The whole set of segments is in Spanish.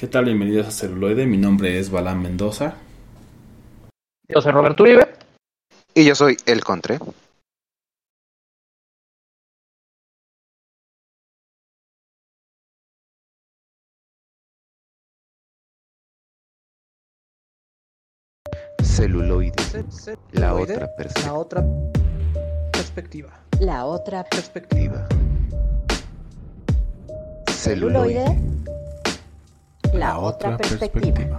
¿Qué tal? Bienvenidos a Celuloide. Mi nombre es Balán Mendoza. Yo soy Roberto Uribe. Y yo soy El Contre. Celuloide. La otra perspectiva. La otra perspectiva. La otra Perspectiva. celuloide. La otra perspectiva.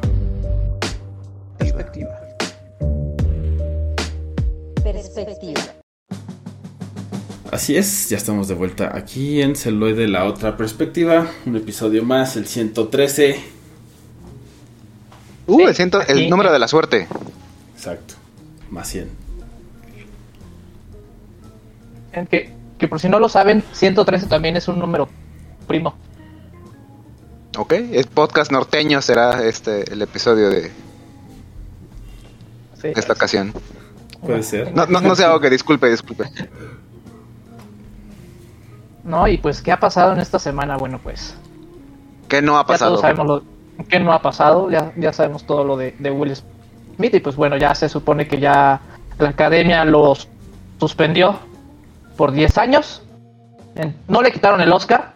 Perspectiva. Perspectiva. Así es, ya estamos de vuelta aquí en Celuloide, la otra perspectiva. Un episodio más, el 113. Uh, el, ciento- el número de la suerte. Exacto, más 100. En que, que por si no lo saben, 113 también es un número primo. Ok, el podcast norteño será este el episodio de Sí. esta ocasión. Puede ser. No, no, no se que disculpe, disculpe. No, y pues, ¿qué ha pasado en esta semana? Bueno, pues, ¿Qué no ha ya pasado? todos sabemos lo que no ha pasado, ya, ya sabemos todo lo de, de Will Smith, y pues bueno, ya se supone que ya la academia los suspendió por 10 años. En- no le quitaron el Oscar,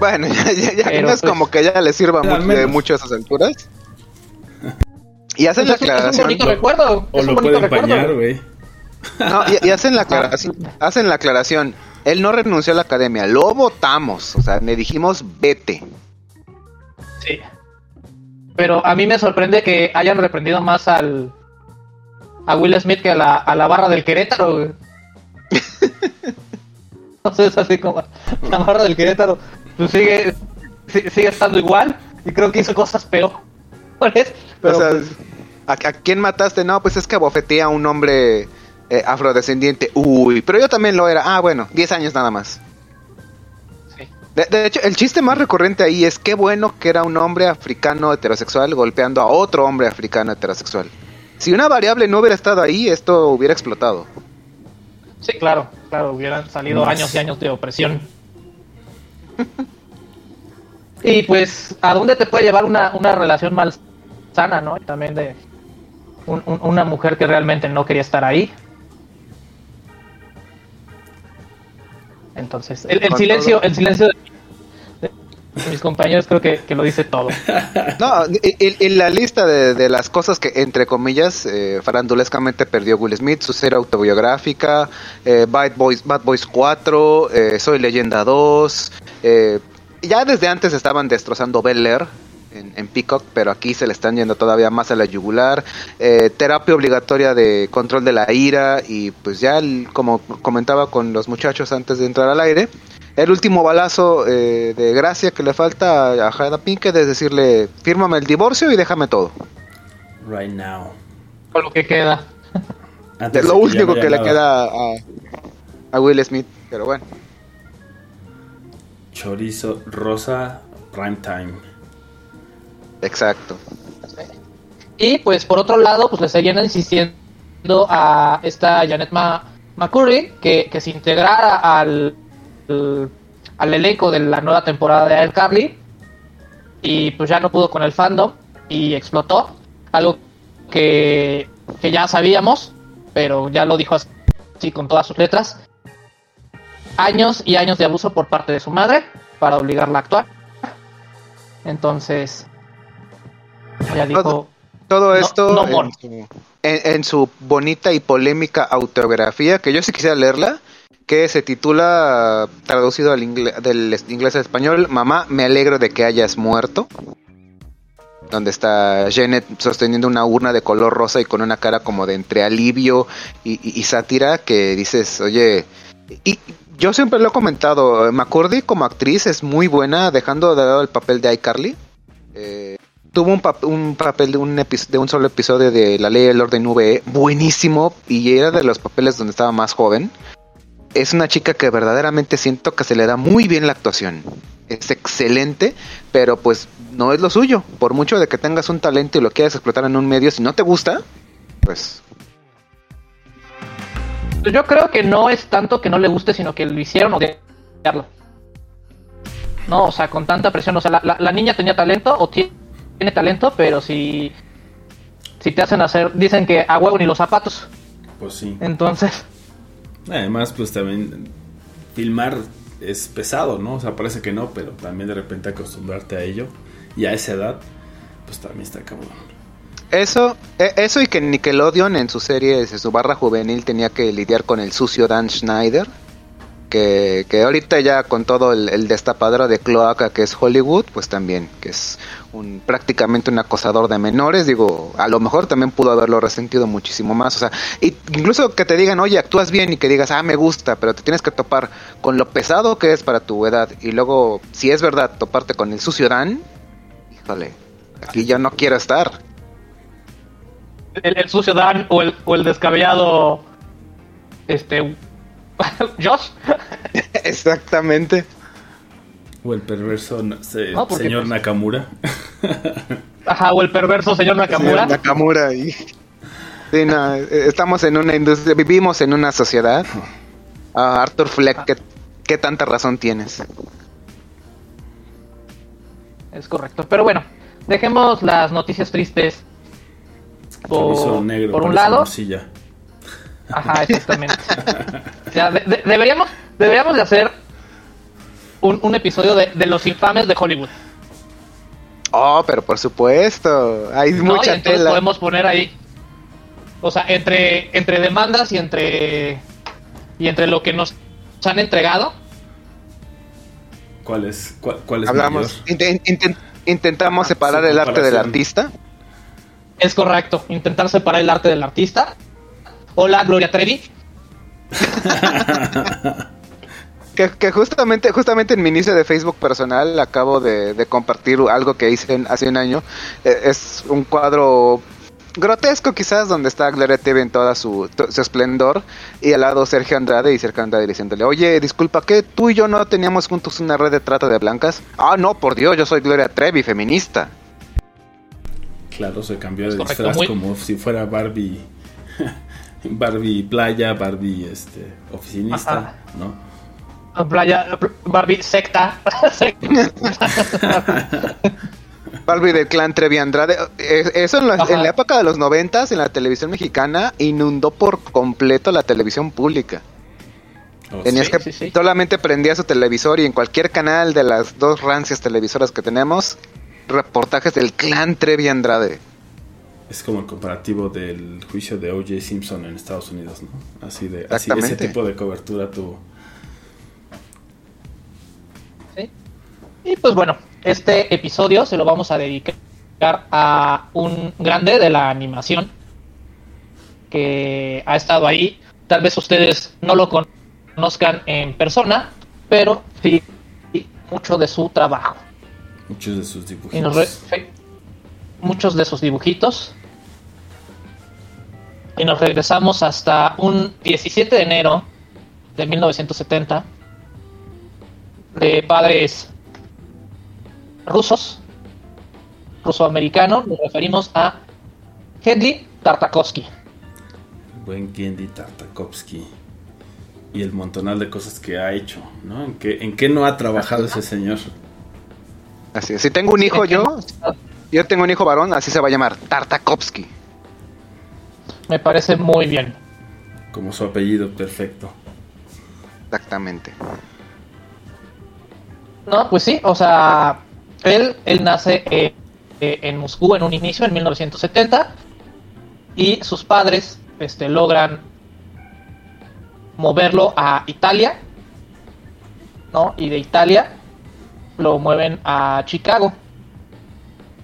Bueno, ya, ya, ya no es pues, como que ya le sirva mucho, de menos. mucho a esas alturas. Y hacen Pues la es, un- es un aclaración. bonito recuerdo. O es lo pueden bañar, güey. No, y, y hacen la aclaración. Hacen la aclaración. Él no renunció a la academia, lo votamos. O sea, le dijimos vete. Sí. Pero a mí me sorprende que hayan reprendido más al a Will Smith que a la, a la barra del Querétaro. güey. Entonces así como la barra del Querétaro pues, sigue si- sigue estando igual y creo que hizo cosas peores. Pero o sea, pues, ¿a, a quién mataste? No, pues es que abofeteé a un hombre eh, afrodescendiente. Uy, pero yo también lo era. Ah, bueno, 10 años nada más. sí. De, de hecho, el chiste más recurrente ahí es qué bueno que era un hombre africano heterosexual golpeando a otro hombre africano heterosexual. Si una variable no hubiera estado ahí, esto hubiera explotado. Sí, claro, claro, hubieran salido Más. años y años de opresión. y pues, ¿a dónde te puede llevar una, una relación mal sana, no? Y También de un- un- una mujer que realmente no quería estar ahí. Entonces, el, silencio, todo. el silencio de mis compañeros creo que, que lo dice todo. No, en la lista de, de las cosas que, entre comillas, eh, farandulescamente perdió Will Smith, su serie autobiográfica, eh, Bad, Boys, Bad Boys 4, eh, Soy Leyenda 2, eh, ya desde antes estaban destrozando Bel Air en, Peacock, pero aquí se le están yendo todavía más a la yugular, eh, terapia obligatoria de control de la ira y pues ya, como comentaba con los muchachos antes de entrar al aire, el último balazo eh, de gracia que le falta a Jada Pinkett es decirle, fírmame el divorcio y déjame todo. Right now. Con lo que queda. Antes Es lo ya único que le queda a, a Will Smith, pero bueno. Chorizo rosa, prime time. Exacto. Y pues por otro lado, pues le seguían insistiendo a esta Janet Ma McCurry que, que se integrara al, al, al elenco de la nueva temporada de iCarly. Y pues ya no pudo con el fandom y explotó. Algo que, que ya sabíamos, pero ya lo dijo así con todas sus letras. Años y años de abuso por parte de su madre para obligarla a actuar. Entonces, ya dijo... Todo esto no en- en su bonita y polémica autobiografía, que yo sí quisiera leerla, que se titula, traducido al del inglés al español, Mamá, me alegro de que hayas muerto. Donde está Janet sosteniendo una urna de color rosa y con una cara como de entre alivio y, sátira, que dices, oye, y yo siempre lo he comentado, McCurdy como actriz es muy buena, dejando de lado el papel de iCarly. Eh, tuvo un, un papel de un, de un solo episodio de La Ley del Orden VE, buenísimo, y era de los papeles donde estaba más joven. Es una chica que verdaderamente siento que se le da muy bien la actuación. Es excelente, pero pues no es lo suyo. Por mucho de que tengas un talento y lo quieras explotar en un medio, si no te gusta, pues Yo creo que no es tanto que no le guste, sino que lo hicieron odiarlo. ¿no? O sea, con tanta presión. O sea, la, la- la niña tenía talento o ti- tiene talento, pero si, si te hacen hacer, dicen que a huevo ni los zapatos. Pues sí. Entonces, Además, pues también filmar es pesado, ¿no? O sea, parece que no, pero también de repente acostumbrarte a ello y a esa edad, pues también está cabrón. Eso, e- eso y que Nickelodeon en su serie, en su barra juvenil, tenía que lidiar con el sucio Dan Schneider. Que, que ahorita ya con todo el, el destapadero de cloaca que es Hollywood, pues también, que es un prácticamente un acosador de menores, digo, a lo mejor también pudo haberlo resentido muchísimo más, o sea, y incluso que te digan, oye, actúas bien y que digas, ah, me gusta, pero te tienes que topar con lo pesado que es para tu edad, y luego, si es verdad, toparte con el sucio Dan, híjole, aquí ya no quiero estar. el, el sucio Dan o el, o el descabellado. Este. Josh. Exactamente. O el perverso na- se- No, porque, señor pues- Nakamura. Ajá, o el perverso señor Nakamura. Señor Nakamura y... Sí, no, eh, estamos en una industria, vivimos en una sociedad. Ah, Arthur Fleck, ¿qué, qué tanta razón tienes? Es correcto. Pero bueno, dejemos las noticias tristes. Por, negro, por un lado. morcilla. Ajá, exactamente. O sea, de- de- deberíamos, deberíamos de hacer un, un episodio de, de los infames de Hollywood. Oh, pero por supuesto, hay ¿no? Mucha tela. podemos poner ahí. O sea, entre, entre demandas y entre. Y entre lo que nos han entregado. ¿Cuál es, cuál, cuál es Hablamos, intentamos Ah, separar el arte del artista. Es correcto. Intentar separar el arte del artista. Hola, Gloria Trevi. Que, que justamente, justamente en mi inicio de Facebook personal acabo de, de compartir algo que hice en- hace un año. Eh, es un cuadro grotesco quizás donde está Gloria Trevi en toda su, esplendor y al lado Sergio Andrade y Sergio Andrade diciéndole, oye, disculpa, ¿qué? ¿Tú y yo no teníamos juntos una red de trata de blancas? Ah, no, por Dios, yo soy Gloria Trevi, feminista. Claro, se cambió de disfraz como si fuera Barbie. Barbie playa, Barbie este, oficinista, Ajá. ¿no? Playa, Barbie, secta. Barbie del clan Trevi Andrade. Eso en la, Ajá. en la época de los noventas, en la televisión mexicana, inundó por completo la televisión pública. Oh, Tenías sí. que sí, sí. solamente prendías su televisor y en cualquier canal de las dos rancias televisoras que tenemos, reportajes del clan Trevi Andrade. Es como el comparativo del juicio de O.J. Simpson en Estados Unidos, ¿no? Así de, así, ese tipo de cobertura tuvo. Sí. Y pues bueno, este episodio se lo vamos a dedicar a un grande de la animación que ha estado ahí. Tal vez ustedes no lo conozcan en persona, pero sí mucho de su trabajo. Muchos de sus Y dibujitos. nos re- sí, muchos de sus dibujitos. Y nos regresamos hasta un 17 de enero de 1970 de padres rusos, ruso-americanos. Nos referimos a Henry Tartakovsky. Buen Gendy Tartakovsky. Y el montonal de cosas que ha hecho, ¿no? ¿En qué, en qué no ha trabajado ese señor? Así es. Si tengo un hijo yo, yo tengo un hijo varón, así se va a llamar, Tartakovsky. Me parece muy bien. Como su apellido perfecto. Exactamente. No, pues sí, o sea, él, él nace eh, eh, en Moscú en un inicio, en 1970, y sus padres este, logran moverlo a Italia, ¿no? Y de Italia lo mueven a Chicago.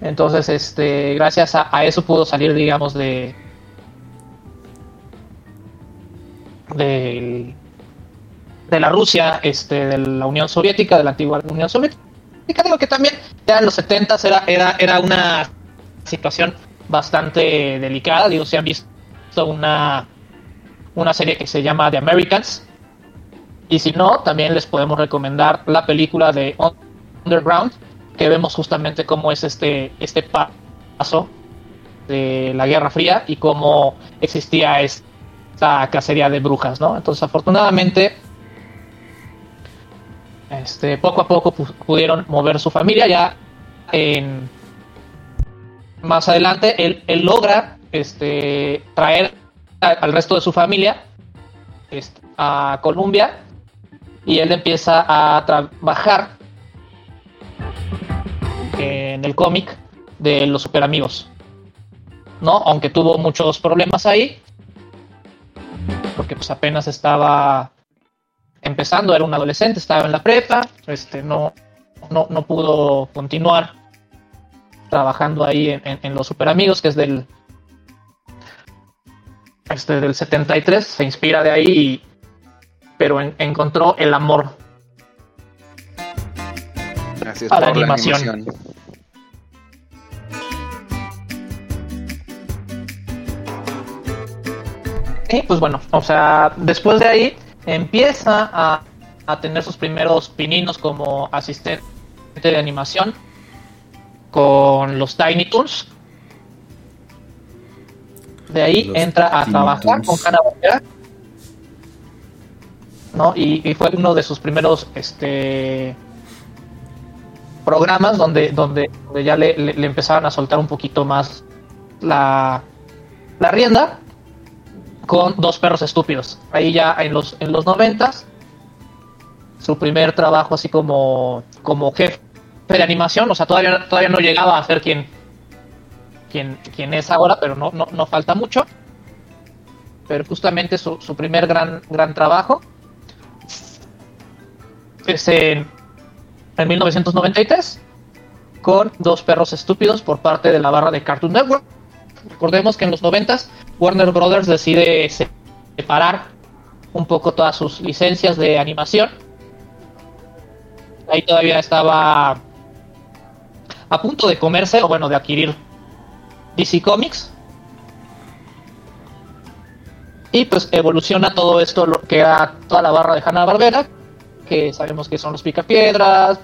Entonces, este, gracias a, a eso pudo salir, digamos, de de la Rusia, este, de la Unión Soviética, de la antigua Unión Soviética. Digo que también ya en los 70 era, era, era una situación bastante delicada. Digo, si han visto una, una serie que se llama The Americans. Y si no, también les podemos recomendar la película de Underground, que vemos justamente cómo es este, este paso de la Guerra Fría y cómo existía esta cacería de brujas, ¿no? Entonces, afortunadamente, este, poco a poco pu- pudieron mover su familia. Ya en, más adelante él, logra este, traer al resto de su familia este, a Colombia y él empieza a trabajar en el cómic de los super amigos. ¿No? Aunque tuvo muchos problemas ahí. Porque pues apenas estaba empezando, era un adolescente, estaba en la prepa, este no, no, no pudo continuar trabajando ahí en, en- en los super amigos, que es del este del 73, se inspira de ahí, y- pero en- encontró el amor Así es A la por la animación. Y pues bueno, o sea, después de ahí empieza a, a tener sus primeros pininos como asistente de animación con los Tiny Toons. De ahí Los entra a Tiny trabajar Toons. con Hanna Barbera. ¿no? Y, y fue uno de sus primeros este programas donde, donde, donde ya le, le- le empezaban a soltar un poquito más la, la rienda con dos perros estúpidos. Ahí ya en los, en los noventas, su primer trabajo así como, como jefe de animación, o sea, todavía, todavía no llegaba a ser quien, quien, quien es ahora, pero no, no, no falta mucho. Pero justamente su, su primer gran, gran trabajo es en, en 1993 con dos perros estúpidos por parte de la barra de Cartoon Network. Recordemos que en los 90 Warner Brothers decide se- separar un poco todas sus licencias de animación. Ahí todavía estaba a punto de comerse, o bueno, de adquirir DC Comics. Y pues evoluciona todo esto, lo que era toda la barra de Hanna-Barbera, que sabemos que son los Picapiedras,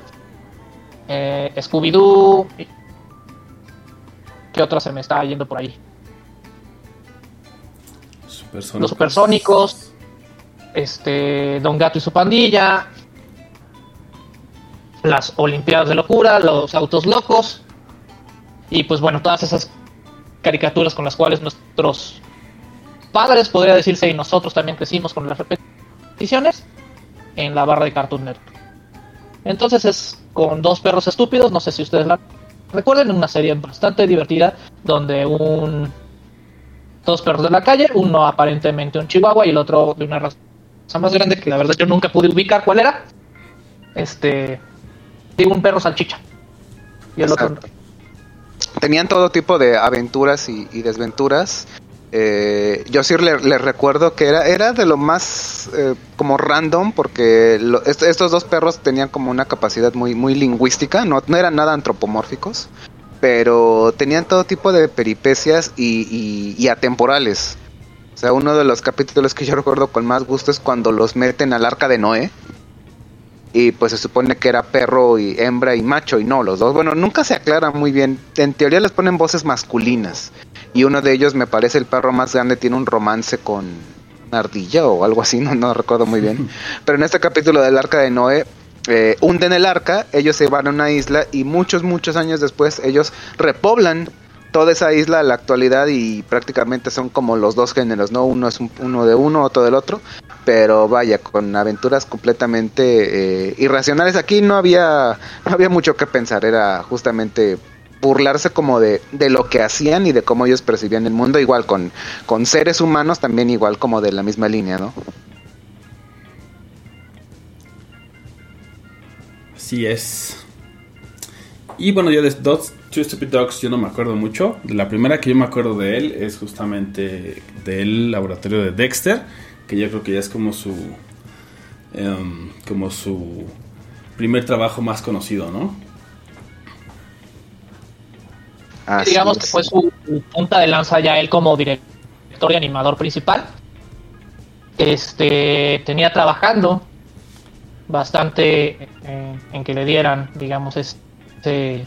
eh, Scooby-Doo, ¿qué otra se me está yendo por ahí? Los Supersónicos, este, Don Gato y su pandilla, las Olimpiadas de Locura, los Autos Locos, y pues bueno, todas esas caricaturas con las cuales nuestros padres, podría decirse, y nosotros también crecimos con las repeticiones en la barra de Cartoon Network. Entonces es con dos perros estúpidos, no sé si ustedes la recuerden, una serie bastante divertida donde un dos perros de la calle, uno aparentemente un chihuahua y el otro de una raza más grande que la verdad yo nunca pude ubicar cuál era. Este, digo un perro salchicha. Y el otro Exacto. Tenían todo tipo de aventuras y, desventuras. Eh, yo sí le, le recuerdo que era, era de lo más eh, como random porque lo- est- estos dos perros tenían como una capacidad muy, muy lingüística, no, no eran nada antropomórficos, pero tenían todo tipo de peripecias y, y- y atemporales. O sea, uno de los capítulos que yo recuerdo con más gusto es cuando los meten al arca de Noé. Y pues se supone que era perro y hembra y macho y no, los dos. Bueno, nunca se aclara muy bien. En teoría les ponen voces masculinas. Y uno de ellos, me parece el perro más grande, tiene un romance con una ardilla o algo así, no, no recuerdo muy bien. Pero en este capítulo del arca de Noé, eh, hunden el arca, ellos se van a una isla y muchos, muchos años después ellos repoblan toda esa isla a la actualidad y prácticamente son como los dos géneros, ¿no? Uno es un- uno de uno, otro del otro, pero vaya, con aventuras completamente eh, irracionales. Aquí no había, no había mucho que pensar, era justamente burlarse como de, de lo que hacían y de cómo ellos percibían el mundo, igual con, con seres humanos también igual como de la misma línea, ¿no? Así es. Y bueno, yo de Dogs, Two Stupid Dogs yo no me acuerdo mucho. De la primera que yo me acuerdo de él es justamente del laboratorio de Dexter, que yo creo que ya es como su em, como su primer trabajo más conocido, ¿no? Así digamos es. que fue su punta de lanza ya él como director y animador principal. Este tenía trabajando bastante en, que le dieran, digamos, ese,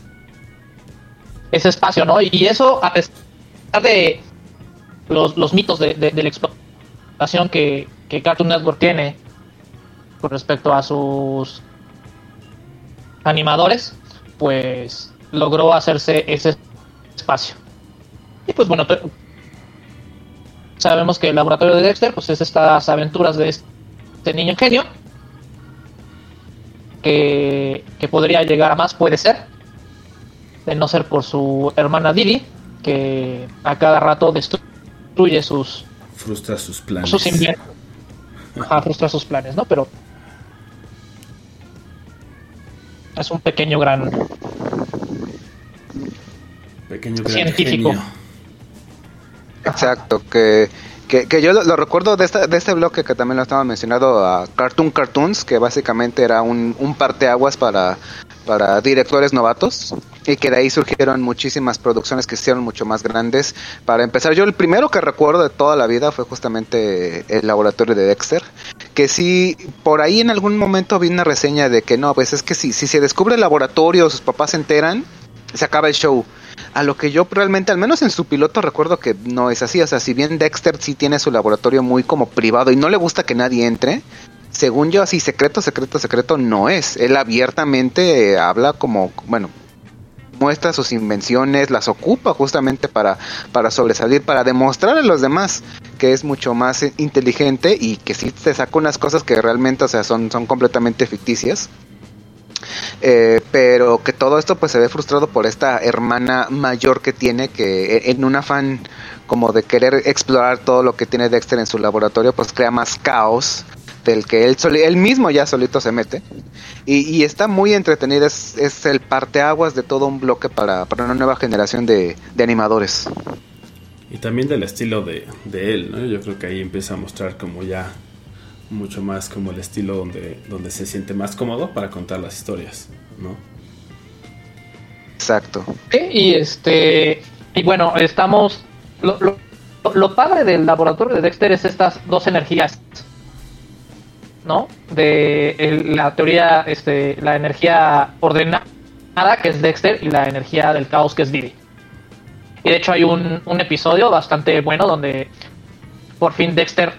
ese espacio, ¿no? Y eso a pesar de los, los mitos de, la explotación que, que Cartoon Network tiene con respecto a sus animadores, pues logró hacerse ese espacio. Y pues bueno, sabemos que el laboratorio de Dexter pues es estas aventuras de este niño genio que, que podría llegar a más, puede ser, de no ser por su hermana Didi, que a cada rato destruye sus, Frustra sus planes. sus. Ajá, frustra sus planes, ¿no? Pero es un pequeño gran Pequeño gran científico. genio. Exacto, que, que, yo lo, recuerdo de, esta, de este bloque que también lo estaba mencionado a Cartoon Cartoons, que básicamente era un, un parteaguas para, para directores novatos y que de ahí surgieron muchísimas producciones que hicieron mucho más grandes. Para empezar, yo el primero que recuerdo de toda la vida fue justamente el laboratorio de Dexter, que sí, por ahí en algún momento vi una reseña de que no, pues es que si, si se descubre el laboratorio, sus papás se enteran, se acaba el show. A lo que yo realmente, al menos en su piloto, recuerdo que no es así. O sea, si bien Dexter sí tiene su laboratorio muy como privado y no le gusta que nadie entre, según yo, así secreto, secreto, secreto no es. Él abiertamente habla como, bueno, muestra sus invenciones, las ocupa justamente para, para sobresalir, para demostrar a los demás que es mucho más inteligente y que sí te saca unas cosas que realmente, o sea, son, son completamente ficticias. Eh, pero que todo esto pues se ve frustrado por esta hermana mayor que tiene que eh, en un afán como de querer explorar todo lo que tiene Dexter en su laboratorio pues crea más caos del que él, soli- él mismo ya solito se mete y, está muy entretenido es, es el parteaguas de todo un bloque para, para una nueva generación de, de animadores Y también del estilo de, de él, ¿no? Yo creo que ahí empieza a mostrar como ya mucho más como el estilo donde, donde se siente más cómodo para contar las historias, ¿no? exacto. Sí, y este y bueno estamos lo, lo, lo padre del laboratorio de Dexter es estas dos energías no de el- la teoría este la energía ordenada que es Dexter y la energía del caos que es Didi y de hecho hay un, un episodio bastante bueno donde por fin Dexter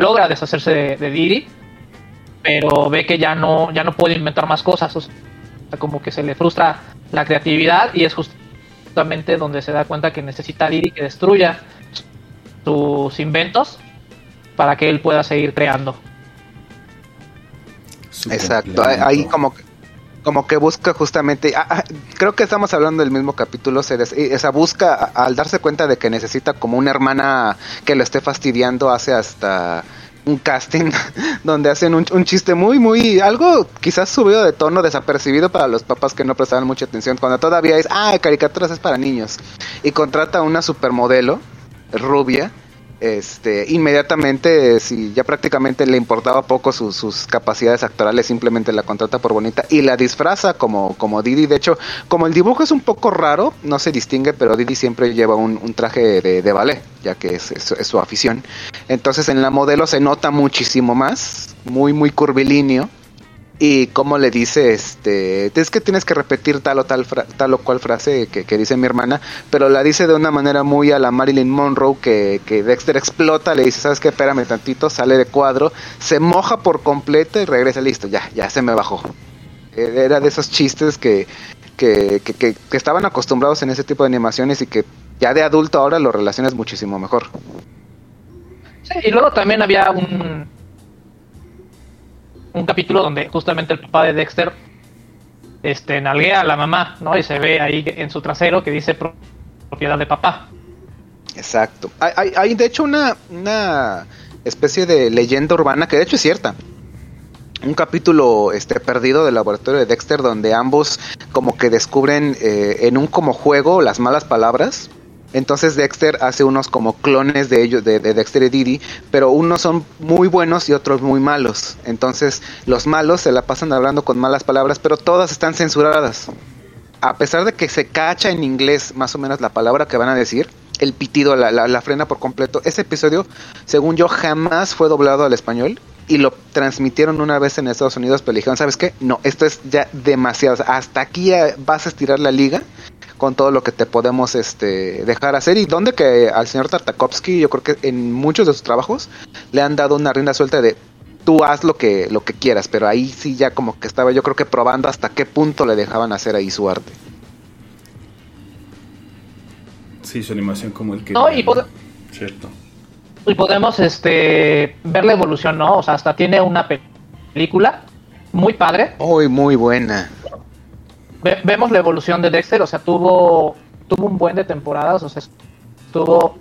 logra deshacerse de, de Didi pero ve que ya no ya no puede inventar más cosas o sea, como que se le frustra la creatividad y es justamente donde se da cuenta que necesita a Didi que destruya sus inventos para que él pueda seguir creando. Exacto, ahí- como que, como que busca justamente, ah, ah, creo que estamos hablando del mismo capítulo, se des- esa busca al darse cuenta de que necesita como una hermana que lo esté fastidiando, hace hasta un casting donde hacen un, un chiste muy, muy, algo quizás subido de tono, desapercibido para los papás que no prestaban mucha atención, cuando todavía es, ah, caricaturas es para niños, y contrata a una supermodelo rubia este, inmediatamente, si ya prácticamente le importaba poco sus, capacidades actorales, simplemente la contrata por bonita y la disfraza como, como Didi. De hecho, como el dibujo es un poco raro, no se distingue, pero Didi siempre lleva un, un traje de, de ballet, ya que es su afición. Entonces en la modelo se nota muchísimo más, muy, muy curvilíneo. Y como le dice, este, es que tienes que repetir tal o tal, fra- tal o cual frase que, que dice mi hermana, pero la dice de una manera muy a la Marilyn Monroe que, que Dexter explota, le dice, ¿sabes qué? Espérame tantito, sale de cuadro, se moja por completo y regresa, listo, ya, ya se me bajó. Eh, Era de esos chistes que, que- que estaban acostumbrados en ese tipo de animaciones y que ya de adulto ahora lo relacionas muchísimo mejor. Sí, y luego también había un un capítulo donde justamente el papá de Dexter este nalguea a la mamá, ¿no? Y se ve ahí en su trasero que dice pro- propiedad de papá. Exacto. Hay, hay, hay, de hecho una, una especie de leyenda urbana que de hecho es cierta. Un capítulo este perdido del laboratorio de Dexter donde ambos como que descubren eh, en un como juego las malas palabras. Entonces Dexter hace unos como clones de ellos, de, de Dexter y Didi, pero unos son muy buenos y otros muy malos. Entonces los malos se la pasan hablando con malas palabras, pero todas están censuradas. A pesar de que se cacha en inglés más o menos la palabra que van a decir, el pitido la, la, la frena por completo. Ese episodio, según yo, jamás fue doblado al español y lo transmitieron una vez en Estados Unidos, pero dijeron, ¿sabes qué? No, esto es ya demasiado. Hasta aquí eh, vas a estirar la liga con todo lo que te podemos este, dejar hacer. Y donde que al señor Tartakovsky, yo creo que en muchos de sus trabajos le han dado una rienda suelta de tú haz lo que, lo que quieras, pero ahí sí ya como que estaba yo creo que probando hasta qué punto le dejaban hacer ahí su arte. Sí, su animación como el que... No, y pod- Cierto. y podemos este ver la evolución, ¿no? O sea, hasta tiene una pe- película muy padre. Muy, muy buena. Ve- vemos la evolución de Dexter, o sea, tuvo tuvo un buen de temporadas, o sea, estuvo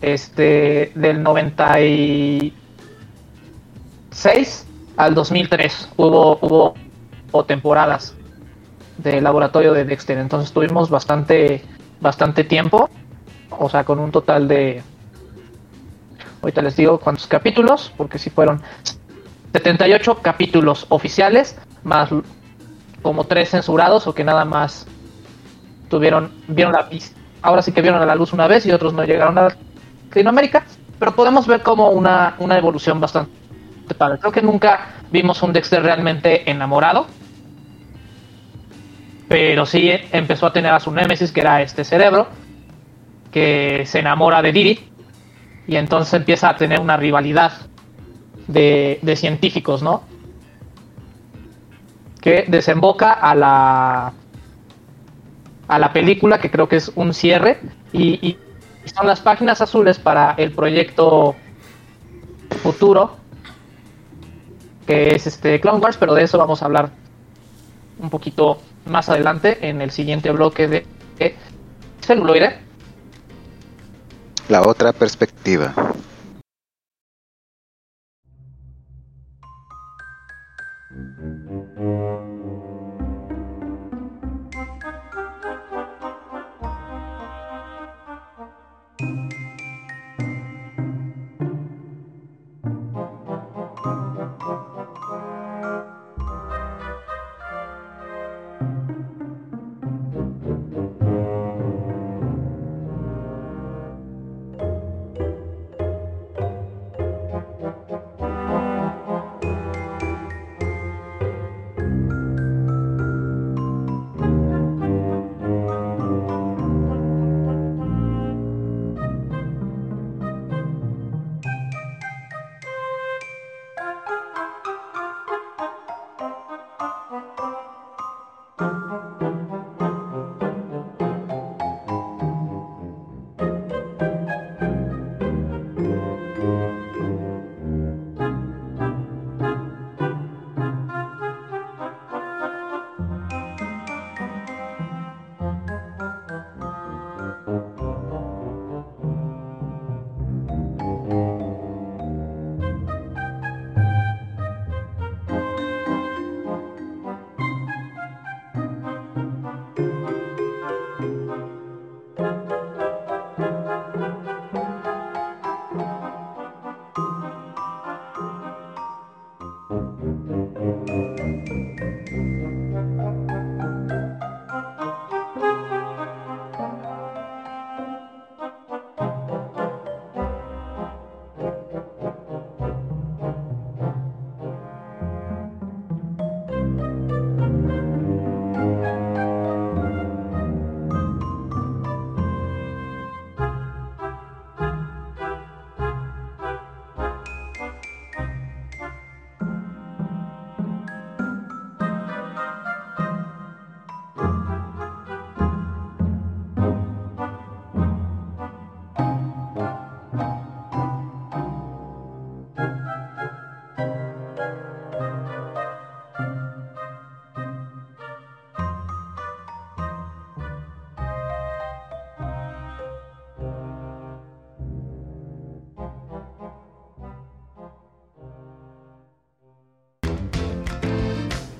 este del 96 al 2003 hubo hubo o temporadas de laboratorio de Dexter, entonces tuvimos bastante bastante tiempo, o sea, con un total de ahorita les digo cuántos capítulos, porque sí fueron 78 capítulos oficiales más como tres censurados o que nada más tuvieron, vieron la vis- ahora sí que vieron a la luz una vez y otros no llegaron a Latinoamérica, pero podemos ver como una, una evolución bastante padre. Creo que nunca vimos un Dexter realmente enamorado, pero sí empezó a tener a su némesis, que era este cerebro, que se enamora de Didi, y entonces empieza a tener una rivalidad de, de científicos, ¿no? Que desemboca a la a la película que creo que es un cierre y, y son las páginas azules para el proyecto futuro que es este Clone Wars pero de eso vamos a hablar un poquito más adelante en el siguiente bloque de, de celuloide La otra perspectiva.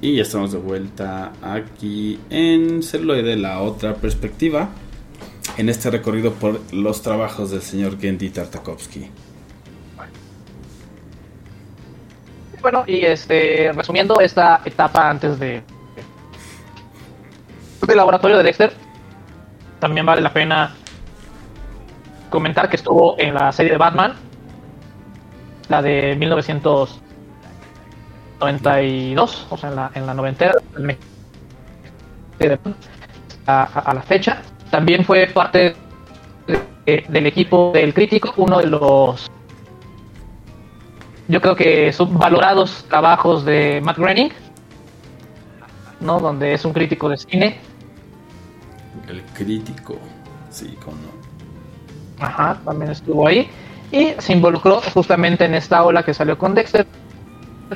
Y ya estamos de vuelta aquí en Celuloide, la otra perspectiva, en este recorrido por los trabajos del señor Gendy Tartakovsky. Bueno, y este, resumiendo esta etapa antes de del laboratorio de Dexter, también vale la pena comentar que estuvo en la serie de Batman, la de 1992, o sea, en la, en la noventera, a, la fecha. También fue parte de- del equipo del crítico, uno de los yo creo que subvalorados trabajos de Matt Groening, ¿no? Donde es un crítico de cine. El crítico. Sí, como no. Ajá, también estuvo ahí. Y se involucró justamente en esta ola que salió con Dexter,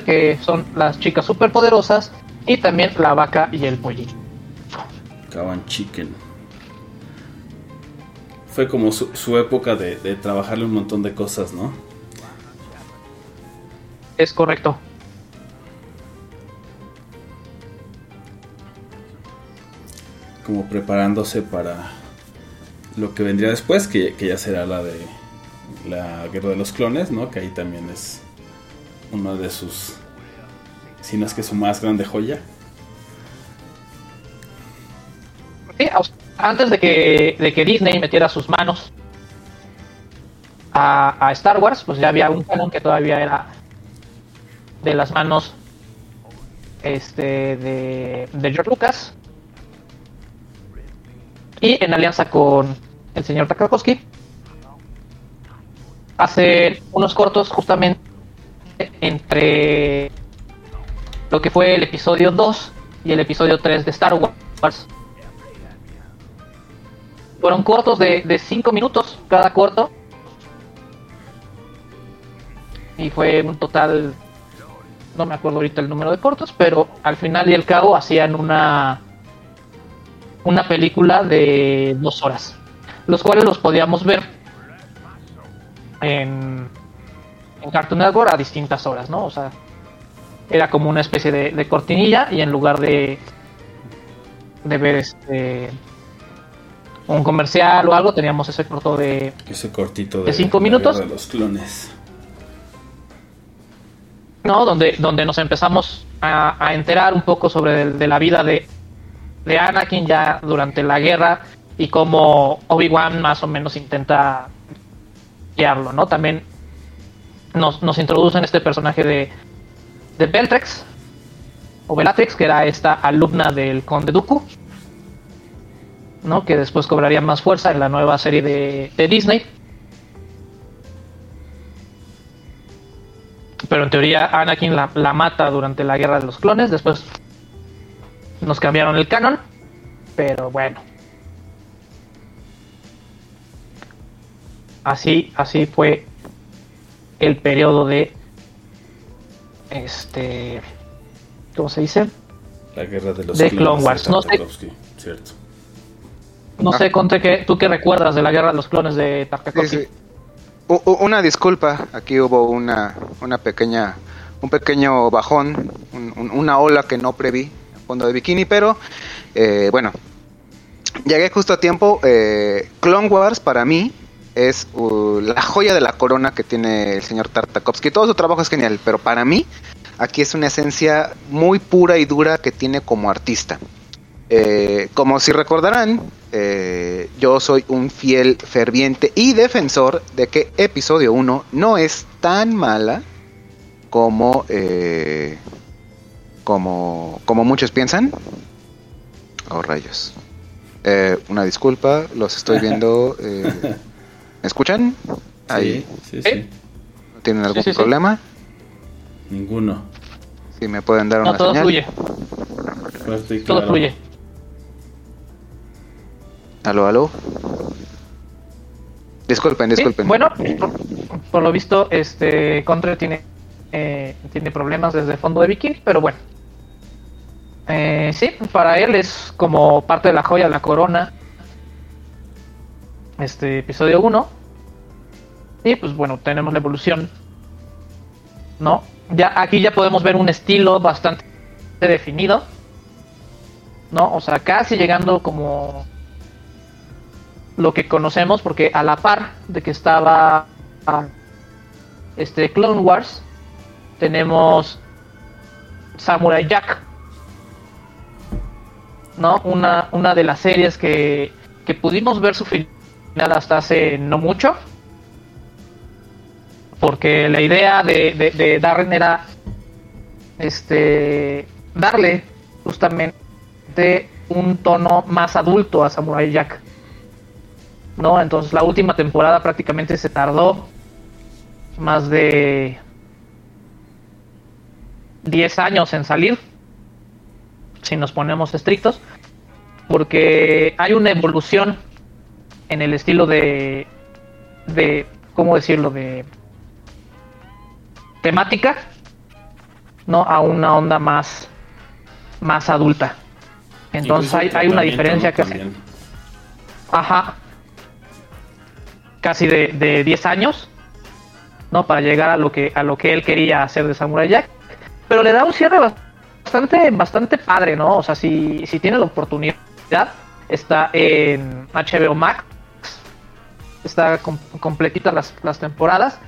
que son las chicas superpoderosas y también la vaca y el pollito. Caban Chicken. Fue como su, su época de, de trabajarle un montón de cosas, ¿no? Es correcto. Como preparándose para lo que vendría después, que, que ya será la de la Guerra de los Clones, ¿no? Que ahí también es una de sus, si no es que su más grande joya. Sí, o sea, antes de que, de que Disney metiera sus manos a, Star Wars, pues ya había un canon que todavía era de las manos este, de, de George Lucas. Y en alianza con el señor Tarkovsky, hace unos cortos justamente entre lo que fue el episodio 2 y el episodio 3 de Star Wars. Fueron cortos de 5 minutos cada corto. Y fue un total, no me acuerdo ahorita el número de cortos, pero al final y al cabo hacían una, una película de dos horas. Los cuales los podíamos ver en, en Cartoon Network a distintas horas, ¿no? O sea, era como una especie de, de cortinilla y en lugar de, de ver este un comercial o algo, teníamos ese corto de, Ese cortito de, ¿De cinco la minutos? Guerra de los clones. ¿no? Donde, donde nos empezamos a, a enterar un poco sobre el- de la vida de, de Anakin ya durante la guerra y cómo Obi-Wan más o menos intenta guiarlo, ¿no? También nos, nos introducen este personaje de, de Beltrex o Bellatrix, que era esta alumna del Conde Dooku, ¿no? Que después cobraría más fuerza en la nueva serie de, de Disney. Pero en teoría Anakin la, la mata durante la guerra de los clones. Después nos cambiaron el canon. Pero bueno. Así, así fue el periodo de este ¿cómo se dice? La guerra de los De clones. Clone Wars, de no sé. Cierto. No Ah. sé, Conte, ¿qué, ¿tú qué recuerdas de la guerra de los clones de Sí, sí. U- una disculpa, aquí hubo una, una pequeña, un pequeño bajón, un- un- una ola que no preví fondo de bikini, pero eh, bueno, llegué justo a tiempo. eh, Clone Wars para mí es uh, la joya de la corona que tiene el señor Tartakovsky. Todo su trabajo es genial, pero para mí aquí es una esencia muy pura y dura que tiene como artista. Eh, como si recordarán, eh, yo soy un fiel, ferviente y defensor de que episodio 1 no es tan mala como, eh, como, como muchos piensan. Oh, rayos. Eh, una disculpa, los estoy viendo. ¿Me escuchan? Ahí. Sí, sí, sí. ¿No tienen algún sí, sí. problema? Ninguno. Si me pueden dar No, una todo señal. fluye, Fuerte y todo claro. fluye. Aló, aló. Disculpen, Sí, disculpen. bueno, por, por lo visto, este Contre tiene, eh, tiene problemas desde el fondo de Viking, pero bueno. Eh, sí, para él es como parte de la joya de la corona. Este episodio 1. Y pues bueno, tenemos la evolución. ¿No? Ya, aquí ya podemos ver un estilo bastante definido. ¿No? O sea, casi llegando como lo que conocemos, porque a la par de que estaba ah, este Clone Wars, tenemos Samurai Jack, ¿no? Una, una de las series que, que pudimos ver su final hasta hace no mucho, porque la idea de, Darren era este darle justamente un tono más adulto a Samurai Jack. ¿no? Entonces la última temporada prácticamente se tardó más de 10 años en salir, si nos ponemos estrictos, porque hay una evolución en el estilo de, de ¿cómo decirlo?, de temática, ¿no? A una onda más, más adulta. Entonces hay, hay una diferencia ¿no? que También. Ajá. Casi de, de 10 años, ¿no? Para llegar a lo que a lo que él quería hacer de Samurai Jack. Pero le da un cierre bastante bastante padre, ¿no? O sea, si, si tiene la oportunidad, está en HBO Max. Está com- completita las, las temporadas.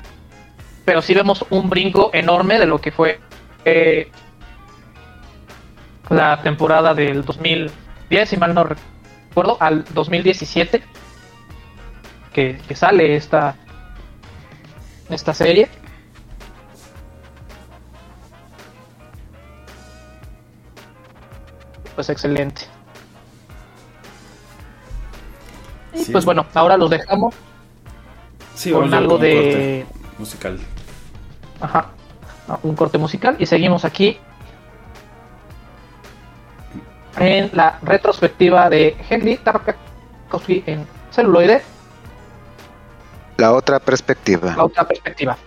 Pero sí vemos un brinco enorme de lo que fue eh, la temporada del 2010, si mal no recuerdo, al 2017 que, que sale esta esta serie. Pues excelente. Y pues bueno, ahora los dejamos Sí, con algo un de corte musical. ajá, un corte musical y seguimos aquí en la retrospectiva de Henry Tarkovsky en celuloide, La otra perspectiva. la otra perspectiva.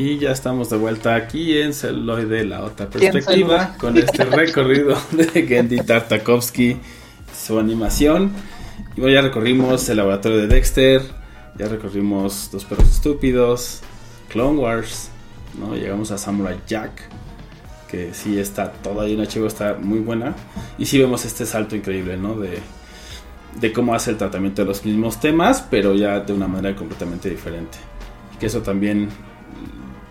Y ya estamos de vuelta aquí en Celuloide, la otra perspectiva, con este recorrido de Gendy Tartakovsky, su animación. Y bueno, ya recorrimos el laboratorio de Dexter, ya recorrimos Dos Perros Estúpidos, Clone Wars, ¿no? llegamos a Samurai Jack, que sí está toda en HBO, está muy buena. Y sí vemos este salto increíble, ¿no? De, de cómo hace el tratamiento de los mismos temas, pero ya de una manera completamente diferente. Que eso también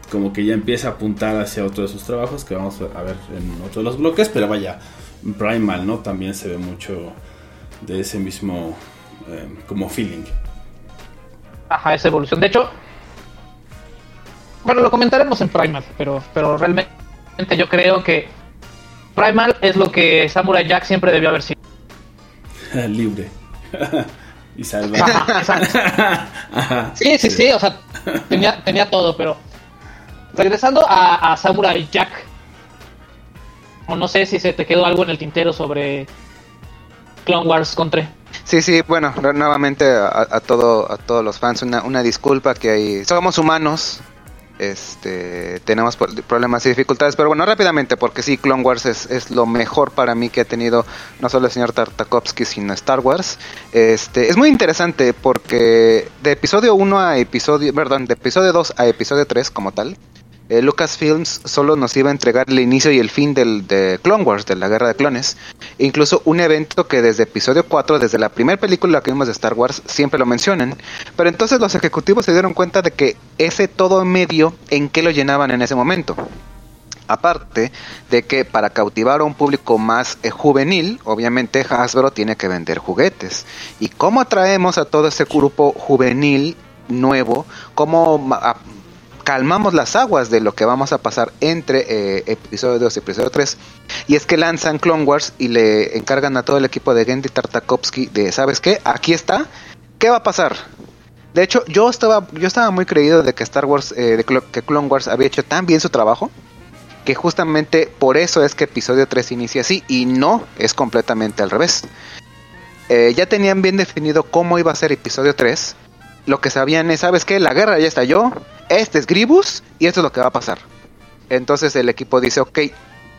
como que ya empieza a apuntar hacia otro de sus trabajos que vamos a ver en otro de los bloques, pero vaya, Primal, ¿no? También se ve mucho de ese mismo eh, como feeling. Ajá, esa evolución. De hecho, bueno, lo comentaremos en Primal, pero, pero realmente yo creo que Primal es lo que Samurai Jack siempre debió haber sido. Libre. y salva. Ajá, exacto. Ajá, Sí, sí, sí, o sea, tenía, tenía todo, pero regresando a, a Samurai Jack, o no sé si se te quedó algo en el tintero sobre Clone Wars contra. Sí, sí, bueno, nu- nuevamente a, a todo, a todos los fans una, una disculpa que hay, somos humanos, este, tenemos pro- problemas y dificultades, pero bueno, rápidamente, porque sí, Clone Wars es, es lo mejor para mí que ha tenido no solo el señor Tartakovsky, sino Star Wars. Este, es muy interesante porque de episodio 1 a episodio, perdón, de episodio 2 a episodio 3 como tal, eh, Lucasfilms solo nos iba a entregar el inicio y el fin del, de Clone Wars, de la guerra de clones. Incluso un evento que desde episodio 4, desde la primera película que vimos de Star Wars, siempre lo mencionan. Pero entonces los ejecutivos se dieron cuenta de que ese todo medio, ¿en qué lo llenaban en ese momento? Aparte de que para cautivar a un público más eh, juvenil, obviamente Hasbro tiene que vender juguetes. ¿Y cómo atraemos a todo ese grupo juvenil nuevo? ¿Cómo calmamos las aguas de lo que vamos a pasar entre eh, episodio 2 y episodio 3? Y es que lanzan Clone Wars y le encargan a todo el equipo de Gendy Tartakovsky de, ¿sabes qué? Aquí está. ¿Qué va a pasar? De hecho, yo estaba, yo estaba muy creído de que Star Wars, eh, de que Clone Wars había hecho tan bien su trabajo que justamente por eso es que episodio 3 inicia así y no es completamente al revés. Eh, ya tenían bien definido cómo iba a ser episodio 3. Lo que sabían es, ¿sabes qué? La guerra ya estalló, este es Gribus y esto es lo que va a pasar. Entonces el equipo dice, ok,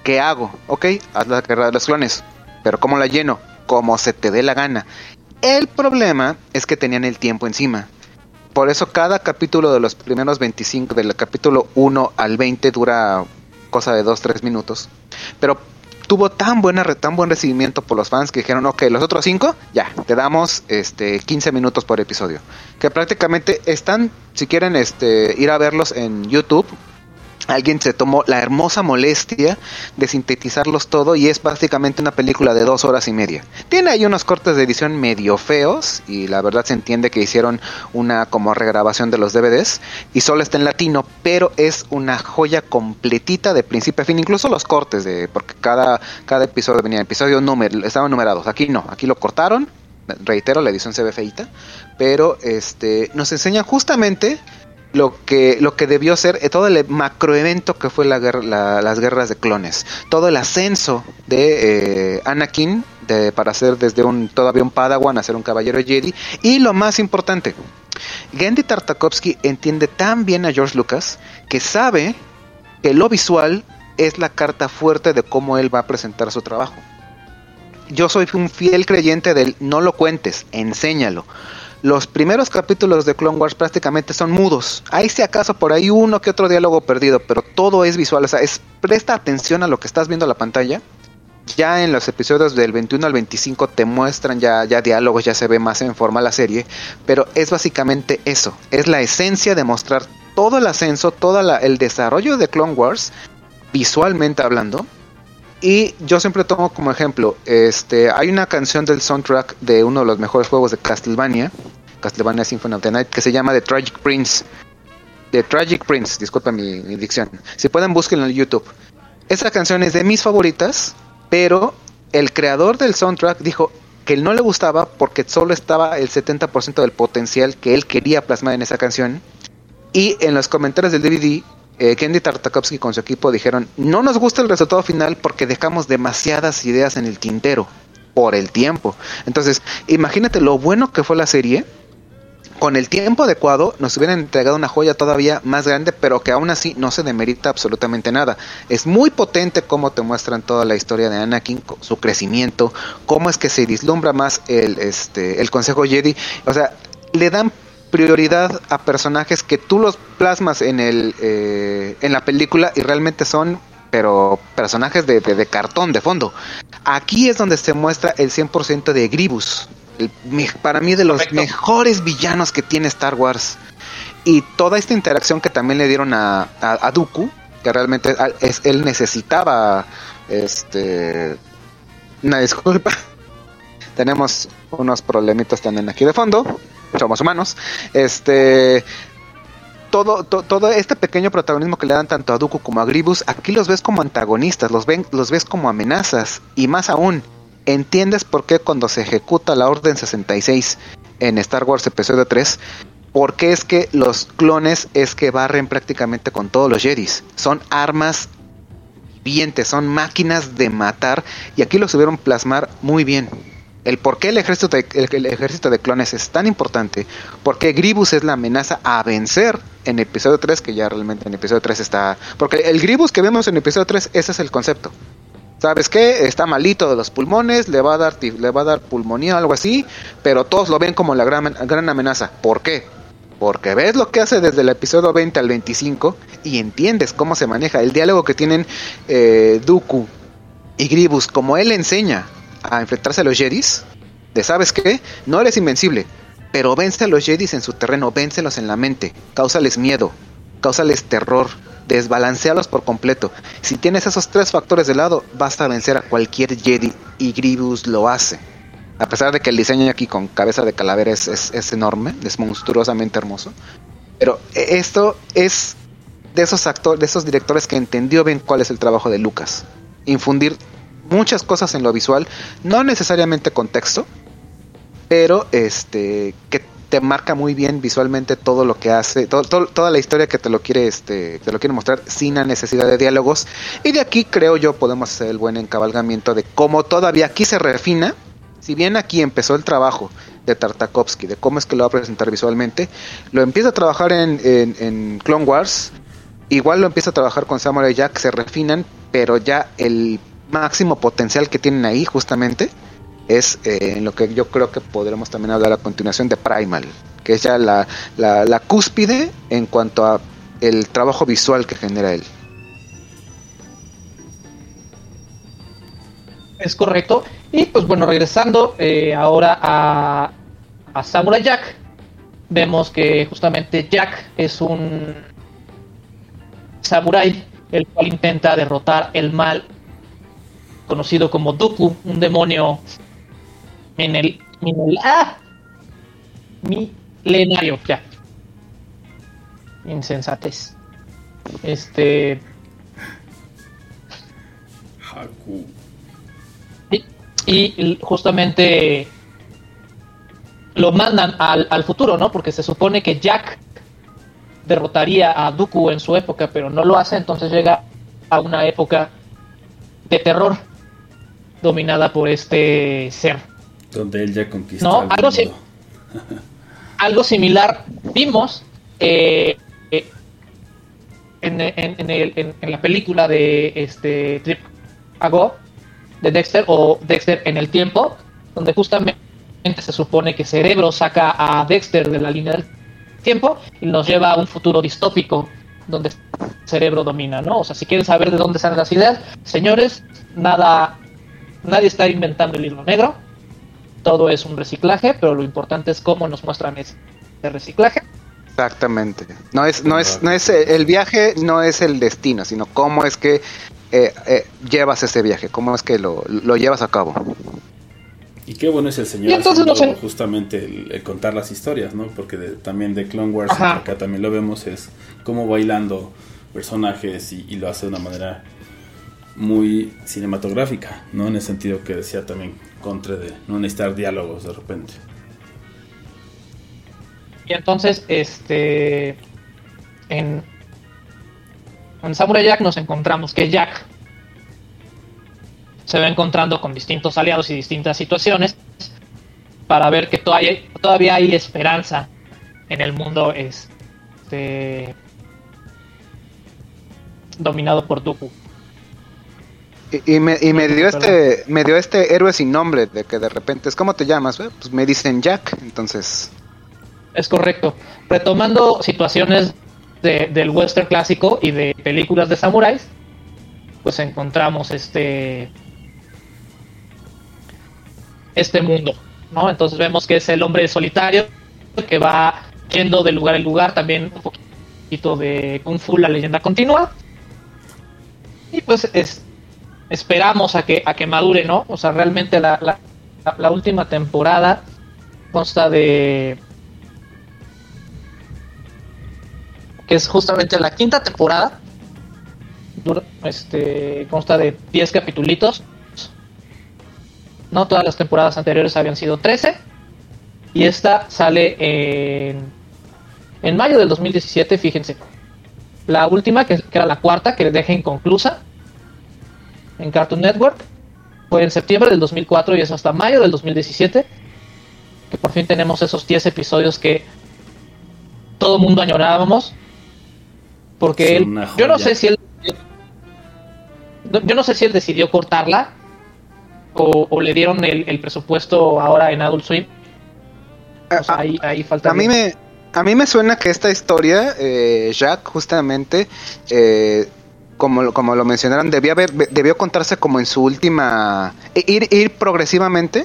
¿qué hago? Ok, haz la guerra de los clones. Pero ¿cómo la lleno? Como se te dé la gana. El problema es que tenían el tiempo encima. Por eso cada capítulo de los primeros 25, del capítulo 1 al 20 dura cosa de 2-3 minutos. Pero tuvo tan buena tan buen recibimiento por los fans que dijeron, ok, los otros 5, ya, te damos este 15 minutos por episodio. Que prácticamente están, si quieren este, ir a verlos en YouTube, alguien se tomó la hermosa molestia de sintetizarlos todo y es básicamente una película de dos horas y media. Tiene ahí unos cortes de edición medio feos y la verdad se entiende que hicieron una como regrabación de los DVDs y solo está en latino, pero es una joya completita de principio a fin, incluso los cortes de porque cada cada episodio venía episodio número, estaban numerados. Aquí no, aquí lo cortaron. Reitero, la edición se ve feita, pero este nos enseña justamente lo que lo que debió ser eh, todo el macroevento que fue la guerra, la- las guerras de clones, todo el ascenso de eh, Anakin de, para ser desde un todavía un Padawan a ser un caballero Jedi y lo más importante, Genndy Tartakovsky entiende tan bien a George Lucas que sabe que lo visual es la carta fuerte de cómo él va a presentar su trabajo. Yo soy un fiel creyente del no lo cuentes, enséñalo. Los primeros capítulos de Clone Wars prácticamente son mudos. Hay si acaso por ahí uno que otro diálogo perdido, pero todo es visual. O sea, es, presta atención a lo que estás viendo en la pantalla. Ya en los episodios del 21 al 25 te muestran ya, ya diálogos, ya se ve más en forma la serie. Pero es básicamente eso. Es la esencia de mostrar todo el ascenso, todo el desarrollo de Clone Wars, visualmente hablando. Y yo siempre tomo como ejemplo, este, hay una canción del soundtrack de uno de los mejores juegos de Castlevania, Castlevania Symphony of the Night, que se llama The Tragic Prince. The Tragic Prince, disculpa mi, dicción. Si pueden, búsquenlo en YouTube. Esa canción es de mis favoritas, pero el creador del soundtrack dijo que no le gustaba porque solo estaba el 70% del potencial que él quería plasmar en esa canción. Y en los comentarios del DVD, eh, Kendy Tartakovsky con su equipo dijeron, no nos gusta el resultado final porque dejamos demasiadas ideas en el tintero por el tiempo. Entonces, imagínate lo bueno que fue la serie. Con el tiempo adecuado nos hubieran entregado una joya todavía más grande, pero que aún así no se demerita absolutamente nada. Es muy potente cómo te muestran toda la historia de Anakin, su crecimiento, cómo es que se vislumbra más el, este, el Consejo Jedi. O sea, le dan prioridad a personajes que tú los plasmas en el eh, en la película y realmente son pero personajes de, de- de cartón de fondo. Aquí es donde se muestra el 100% de Gribus el para mí de los mejores villanos que tiene Star Wars. Y toda esta interacción que también le dieron a, a, a Dooku que realmente a- es, él necesitaba este una disculpa. Tenemos unos problemitas también aquí de fondo somos humanos este todo, to- todo este pequeño protagonismo que le dan tanto a Dooku como a Gribus, aquí los ves como antagonistas, los, ven, los ves como amenazas. Y más aún, entiendes por qué cuando se ejecuta la Orden 66 en Star Wars Episodio 3, por qué es que los clones es que barren prácticamente con todos los Jedis. Son armas vivientes, son máquinas de matar y aquí lo supieron plasmar muy bien. El por qué el ejército, de, el, ejército de clones es tan importante, porque Gribus es la amenaza a vencer en episodio 3, que ya realmente en episodio 3 está... Porque el Gribus que vemos en episodio 3, ese es el concepto. ¿Sabes qué? Está malito de los pulmones, le va a dar, le va a dar pulmonía o algo así, pero todos lo ven como la gran, gran amenaza. ¿Por qué? Porque ves lo que hace desde el episodio 20 al 25 y entiendes cómo se maneja el diálogo que tienen eh, Dooku y Gribus, como él enseña a enfrentarse a los Jedis, de sabes qué, no eres invencible, pero vence a los Jedis en su terreno, véncelos en la mente, cáusales miedo, cáusales terror, desbalancealos por completo. Si tienes esos tres factores de lado, basta vencer a cualquier Jedi y Grievous lo hace. A pesar de que el diseño aquí con cabeza de calavera es, es- es enorme, es monstruosamente hermoso. Pero eh, esto es de esos actores, de esos directores que entendió bien cuál es el trabajo de Lucas. Infundir muchas cosas en lo visual, no necesariamente contexto, pero este que te marca muy bien visualmente todo lo que hace, todo- todo- toda la historia que te lo quiere este te lo quiere mostrar sin la necesidad de diálogos. Y de aquí creo yo podemos hacer el buen encabalgamiento de cómo todavía aquí se refina, si bien aquí empezó el trabajo de Tartakovsky, de cómo es que lo va a presentar visualmente, lo empieza a trabajar en, en, Clone Wars igual lo empieza a trabajar con Samurai Jack, se refinan, pero ya el máximo potencial que tienen ahí justamente es eh, en lo que yo creo que podremos también hablar a continuación de Primal, que es ya la, la, cúspide en cuanto a el trabajo visual que genera él. Es correcto. Y pues bueno, regresando eh, ahora a, a Samurai Jack, vemos que justamente Jack es un samurai el cual intenta derrotar el mal conocido como Dooku, un demonio en el, en el ¡ah! milenario, ya. Insensatez. Este. Haku. Y, y justamente lo mandan al, al futuro, ¿no? Porque se supone que Jack derrotaría a Dooku en su época, pero no lo hace, entonces llega a una época de terror dominada por este ser. Donde él ya conquistó. No, al algo, si- algo similar vimos eh, eh, en, en- en el- en- en la película de este Trip a Go de Dexter o Dexter en el tiempo, donde justamente se supone que Cerebro saca a Dexter de la línea del tiempo y nos lleva a un futuro distópico donde Cerebro domina, ¿no? O sea, si quieren saber de dónde salen las ideas, señores, nada, nadie está inventando el libro negro, todo es un reciclaje, pero lo importante es cómo nos muestran ese reciclaje. Exactamente. No es, no es, no es eh, el viaje, no es el destino, sino cómo es que eh, eh, llevas ese viaje, cómo es que lo, lo llevas a cabo. Y qué bueno es el señor Y entonces no haciendo sé. justamente el, el contar las historias, ¿no? Porque de- también de Clone Wars, acá también lo vemos, es cómo bailando personajes y, y lo hace de una manera muy cinematográfica, ¿no? En el sentido que decía también Contre de no necesitar diálogos de repente. Y entonces, este. En. En Samurai Jack nos encontramos que Jack se va encontrando con distintos aliados y distintas situaciones para ver que todavía, todavía hay esperanza en el mundo este dominado por Dooku. Y, y me, y me dio este, me dio este héroe sin nombre, de que de repente es ¿cómo te llamas? Eh, Pues me dicen Jack, entonces Es correcto. Retomando situaciones de- del western clásico y de películas de samuráis, pues encontramos este este mundo, ¿no? Entonces vemos que es el hombre solitario que va yendo de lugar en lugar, también un poquito de Kung Fu, la leyenda continua. Y pues es, esperamos a que a que madure, ¿no? O sea, realmente la, la, última temporada consta de que es justamente la quinta temporada. Este, consta de 10 capitulitos. No todas las temporadas anteriores habían sido 13. Y esta sale en, en mayo del 2017, fíjense. La última, que, que era la cuarta, que deja inconclusa en Cartoon Network, fue en septiembre del 2004 y es hasta mayo del 2017 que por fin tenemos esos 10 episodios que todo mundo añorábamos porque él, yo no sé si él yo no sé si él decidió cortarla o, o le dieron el, el presupuesto ahora en Adult Swim. O sea, ahí, ahí falta A mí me, a mí me suena que esta historia, eh, Jack, justamente, eh, como, como lo mencionaron, debió, haber, debió contarse como en su última... Ir, ir progresivamente,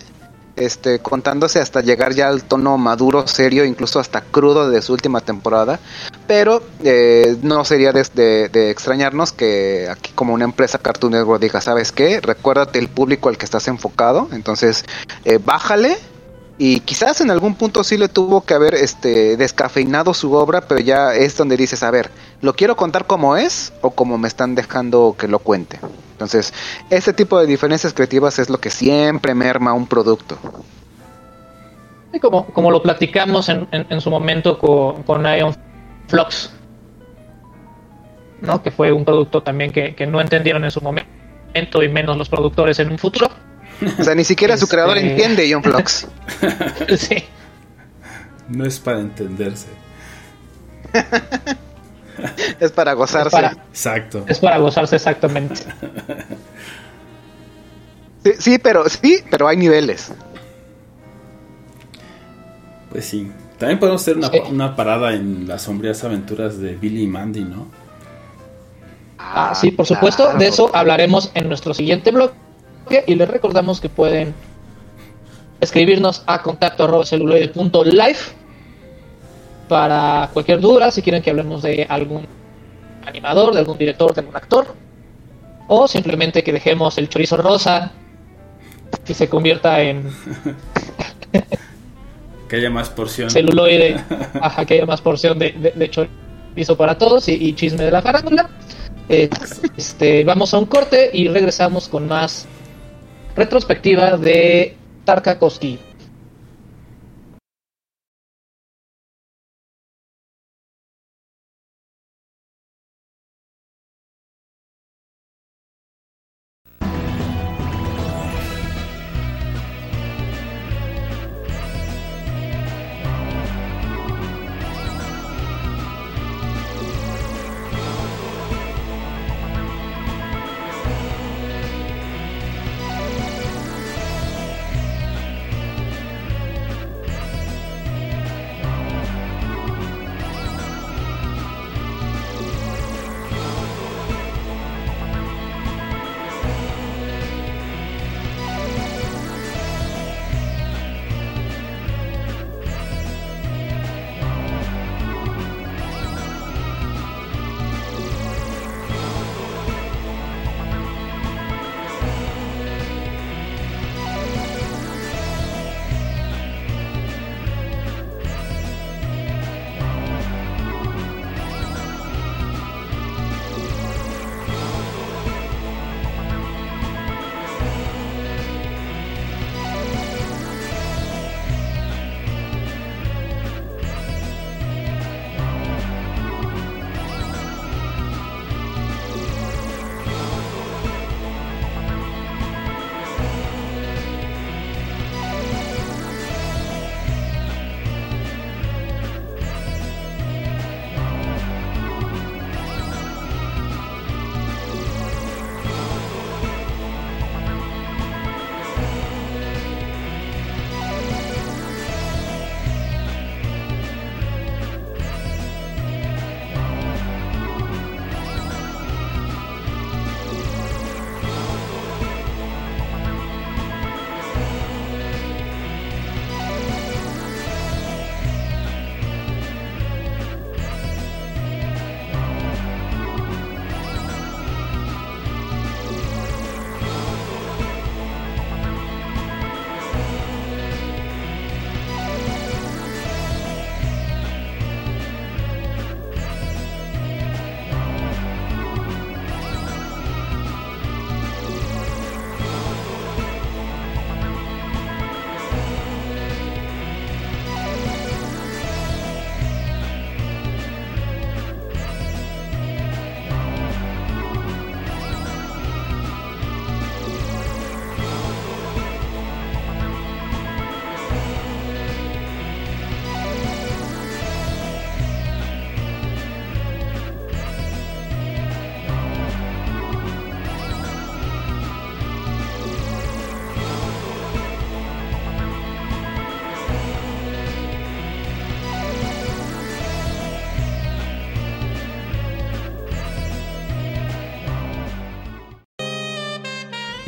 este, contándose hasta llegar ya al tono maduro, serio, incluso hasta crudo de su última temporada. Pero eh, no sería de, de- extrañarnos que aquí como una empresa Cartoon diga, ¿sabes qué? Recuérdate el público al que estás enfocado, entonces eh, bájale y quizás en algún punto sí le tuvo que haber este descafeinado su obra, pero ya es donde dices, a ver, ¿lo quiero contar como es o como me están dejando que lo cuente? Entonces, este tipo de diferencias creativas es lo que siempre merma un producto. Sí, como, como lo platicamos en, en- en su momento con, con Ion Flux, ¿no? que fue un producto también que, que no entendieron en su momento y menos los productores en un futuro. O sea, ni siquiera su Este- creador entiende John Flux. sí. No es para entenderse. es para gozarse. para- Exacto. Es para gozarse exactamente. Sí, sí, pero sí, pero hay niveles. Pues sí. También podemos hacer una, Sí. una parada en las sombrías aventuras de Billy y Mandy, ¿no? Ah, sí, por supuesto. claro. De eso hablaremos en nuestro siguiente blog. Y les recordamos que pueden escribirnos a contacto para cualquier duda, si quieren que hablemos de algún animador, de algún director, de algún actor, o simplemente que dejemos el chorizo rosa y se convierta en Que haya más porción. celuloide, ajá, que haya más porción de, de, de chorizo para todos y, y chisme de la farándula. Eh, Este, vamos a un corte y regresamos con más retrospectiva de Tarkovsky.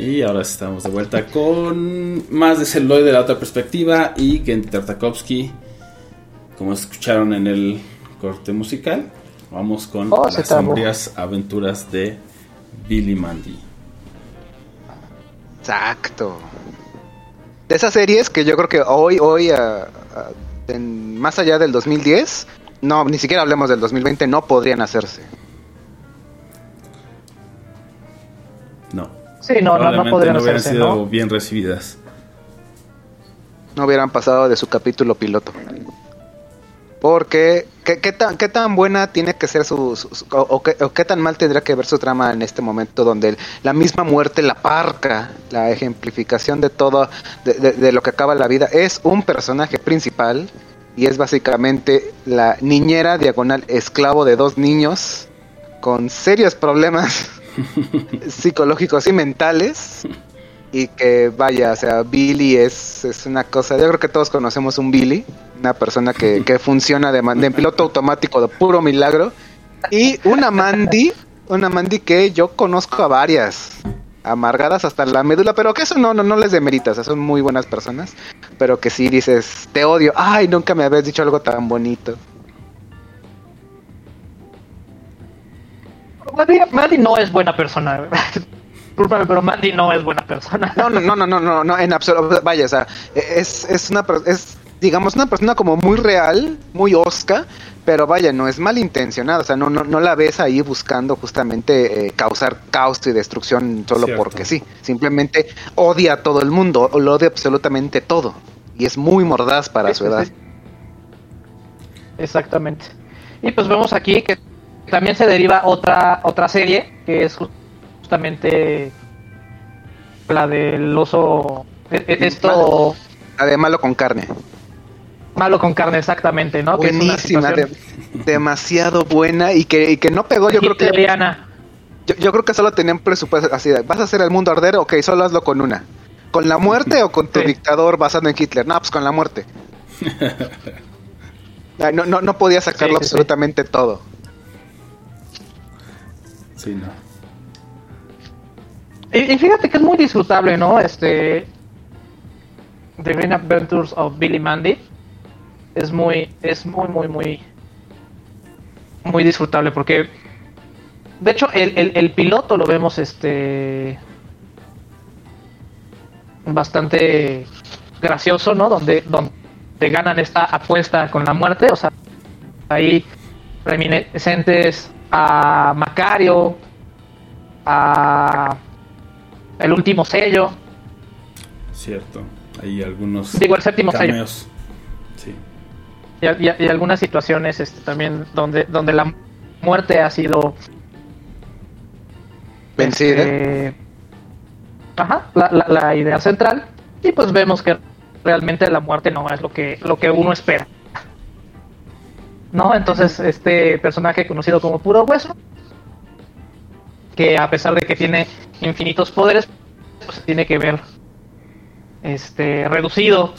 Y ahora estamos de vuelta con más de celuloide de la otra perspectiva y Genty Tartakovsky. Como escucharon en el corte musical, vamos con Oh, las sombrías aventuras de Billy Mandy. Exacto. De esas series que yo creo que hoy, hoy, en- más allá del 2010, no, ni siquiera hablemos del 2020, no podrían hacerse. Sí, no, no, no Probablemente podrían no hubieran hacerse, sido ¿no? bien recibidas. No hubieran pasado de su capítulo piloto. Porque, ¿qué, qué tan, qué tan buena tiene que ser su... su- su- o, o qué, o qué tan mal tendría que ver su trama en este momento donde el- la misma muerte, la parca, la ejemplificación de todo, de, de- de lo que acaba la vida, es un personaje principal y es básicamente la niñera diagonal esclavo de dos niños con serios problemas psicológicos y mentales. Y que vaya, o sea, Billy es, es una cosa, yo creo que todos conocemos un Billy, una persona que, que funciona de, piloto automático de puro milagro. Y una Mandy, una Mandy que yo conozco a varias, amargadas hasta la médula, pero que eso no, no, no les demerita, o son muy buenas personas, pero que sí dices, te odio, ay, nunca me habías dicho algo tan bonito. Mandy, Mandy no es buena persona. Discúlpame, pero Mandy no es buena persona. No, no, no, no, no, no, no, en absoluto, vaya, o sea, es, es una, es, digamos, una persona como muy real, muy osca, pero vaya, no es malintencionada, o sea, no, no, no la ves ahí buscando justamente eh, causar caos y destrucción solo Cierto. porque sí, simplemente odia a todo el mundo, lo odia absolutamente todo, y es muy mordaz para Sí, su edad. sí. Exactamente. Y pues vemos aquí que también se deriva otra otra serie que es ju- justamente la del oso e- e- esto La de malo con carne. malo con carne exactamente, ¿no? Que es Buenísima, de- demasiado buena y que, y que no pegó, yo creo que. Yo, yo creo que solo tenían presupuesto así. de, ¿Vas a hacer el mundo arder? Ok, solo hazlo con una. ¿Con la muerte o con tu Sí. dictador basado en Hitler? No, pues con la muerte. No, no, no podía sacarlo Sí, sí, sí. absolutamente todo. Y, fíjate que es muy disfrutable, ¿no? Este. The Green Adventures of Billy Mandy. Es muy, es muy, muy, muy. Muy disfrutable porque. De hecho, el, el, el piloto lo vemos este. Bastante gracioso, ¿no? Donde, donde ganan esta apuesta con la muerte. O sea, ahí reminiscentes a Macario, a el último sello, Cierto. Hay algunos digo el séptimo sello. Sí. y, y- y algunas situaciones este, también donde, donde la muerte ha sido Vencida. este, ajá, la, la- la idea central y pues vemos que realmente la muerte no es lo que lo que uno espera no entonces este personaje conocido como puro hueso que a pesar de que tiene infinitos poderes pues tiene que ver este reducido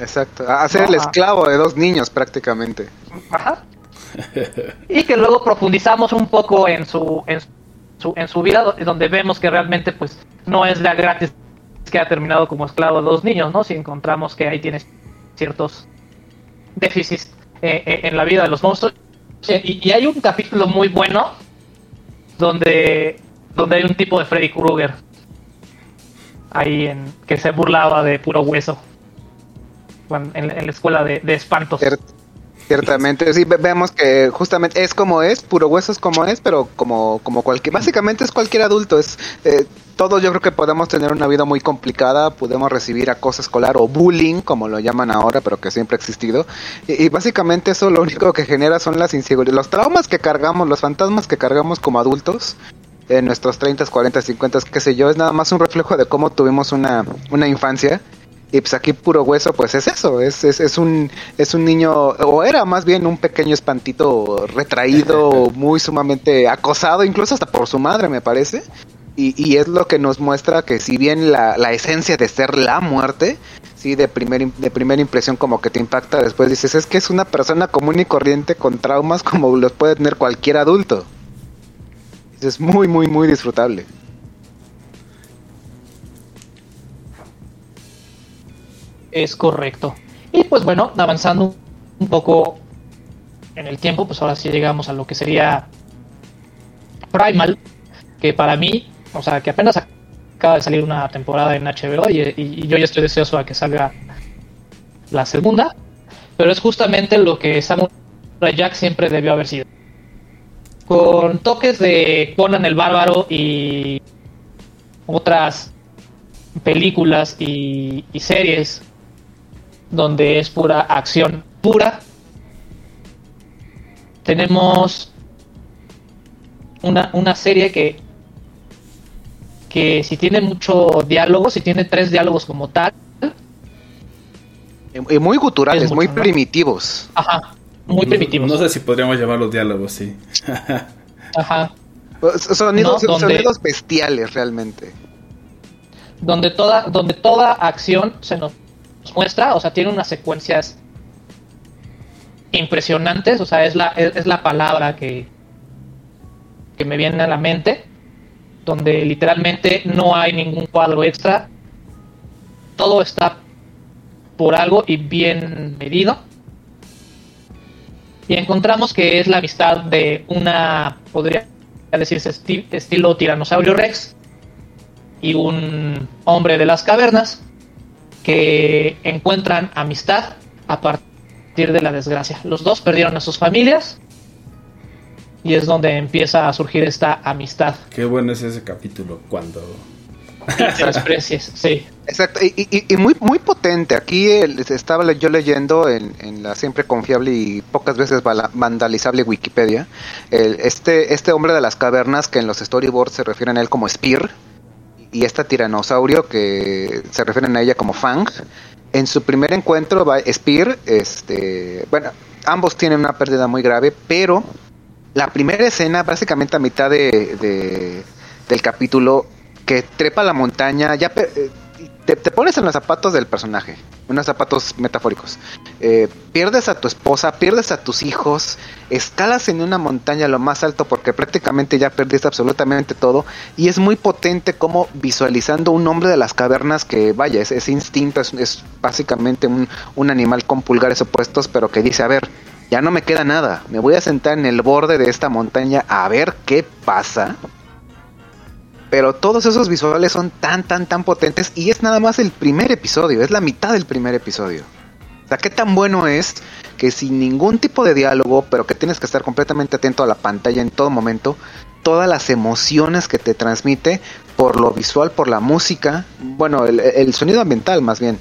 Exacto. A ser el esclavo de dos niños prácticamente. Ajá. Y que luego profundizamos un poco en su, en su, en su vida, do- donde vemos que realmente pues no es la gratis que ha terminado como esclavo de dos niños, ¿no? Si encontramos que ahí tienes ciertos déficits eh, eh, en la vida de los monstruos. Y, y hay un capítulo muy bueno donde, donde hay un tipo de Freddy Krueger ahí en que se burlaba de puro hueso en, la escuela de, espantos. Cier- Ciertamente, sí, ve- vemos que justamente es como es, puro hueso es como es, pero como, como cualquier, básicamente es cualquier adulto, es eh, todos yo creo que podemos tener una vida muy complicada, podemos recibir acoso escolar o bullying, como lo llaman ahora, pero que siempre ha existido, y, y básicamente eso lo único que genera son las inseguridades, los traumas que cargamos, los fantasmas que cargamos como adultos, en nuestros 30, 40, 50, qué sé yo, es nada más un reflejo de cómo tuvimos una, una infancia. Y pues aquí puro hueso, pues es eso, es, es, es un es un niño, o era más bien un pequeño espantito retraído, muy sumamente acosado, incluso hasta por su madre, me parece. Y, es lo que nos muestra que si bien la, la esencia de ser la muerte, sí, de, primer, im- de primera impresión como que te impacta, después dices, es que es una persona común y corriente con traumas como los puede tener cualquier adulto. Es muy, muy, muy disfrutable. Es correcto. Y pues bueno, avanzando un poco en el tiempo, pues ahora sí llegamos a lo que sería Primal, que para mí, o sea, que apenas acaba de salir una temporada en HBO y, y- yo ya estoy deseoso a que salga la segunda, pero es justamente lo que Samurai Jack siempre debió haber sido. Con toques de Conan el Bárbaro y otras películas y, y series donde es pura acción pura. Tenemos una, una serie que, que si tiene mucho diálogo, si tiene tres diálogos como tal, Y muy guturales, Es muy primitivos. ajá, muy No- primitivos. No sé si podríamos llamarlos diálogos, sí. Ajá. Pues, Sonidos, No, donde- sonidos bestiales realmente. donde toda, donde toda acción se nos muestra, o sea, tiene unas secuencias impresionantes, o sea, es la, es, es la palabra que, que me viene a la mente, donde literalmente no hay ningún cuadro extra, todo está por algo y bien medido. Y encontramos que es la amistad de una, podría decirse, esti- estilo tiranosaurio rex, y un hombre de las cavernas que encuentran amistad a partir de la desgracia. Los dos perdieron a sus familias y es donde empieza a surgir esta amistad Qué bueno es ese capítulo cuando... especies. Sí, Exacto, y, y- y muy muy potente. Aquí el- estaba yo leyendo en, en la siempre confiable y pocas veces vandalizable Wikipedia, el- este, este hombre de las cavernas que en los storyboards se refieren a él como Spear, y esta tiranosaurio que se refieren a ella como Fang. En su primer encuentro, va Spear, este, bueno, ambos tienen una pérdida muy grave, pero la primera escena, básicamente a mitad de, de- del capítulo, que trepa la montaña, ya eh, te, te pones en los zapatos del personaje, unos zapatos metafóricos. Eh, pierdes a tu esposa, pierdes a tus hijos, escalas en una montaña lo más alto porque prácticamente ya perdiste absolutamente todo. Y es muy potente como visualizando un hombre de las cavernas que, vaya, es, es instinto, es, es básicamente un, un animal con pulgares opuestos, pero que dice, a ver, ya no me queda nada, me voy a sentar en el borde de esta montaña a ver qué pasa. Pero todos esos visuales son tan, tan, tan potentes y es nada más el primer episodio, es la mitad del primer episodio. O sea, qué tan bueno es que sin ningún tipo de diálogo, pero que tienes que estar completamente atento a la pantalla en todo momento, todas las emociones que te transmite por lo visual, por la música, bueno, el, el sonido ambiental más bien,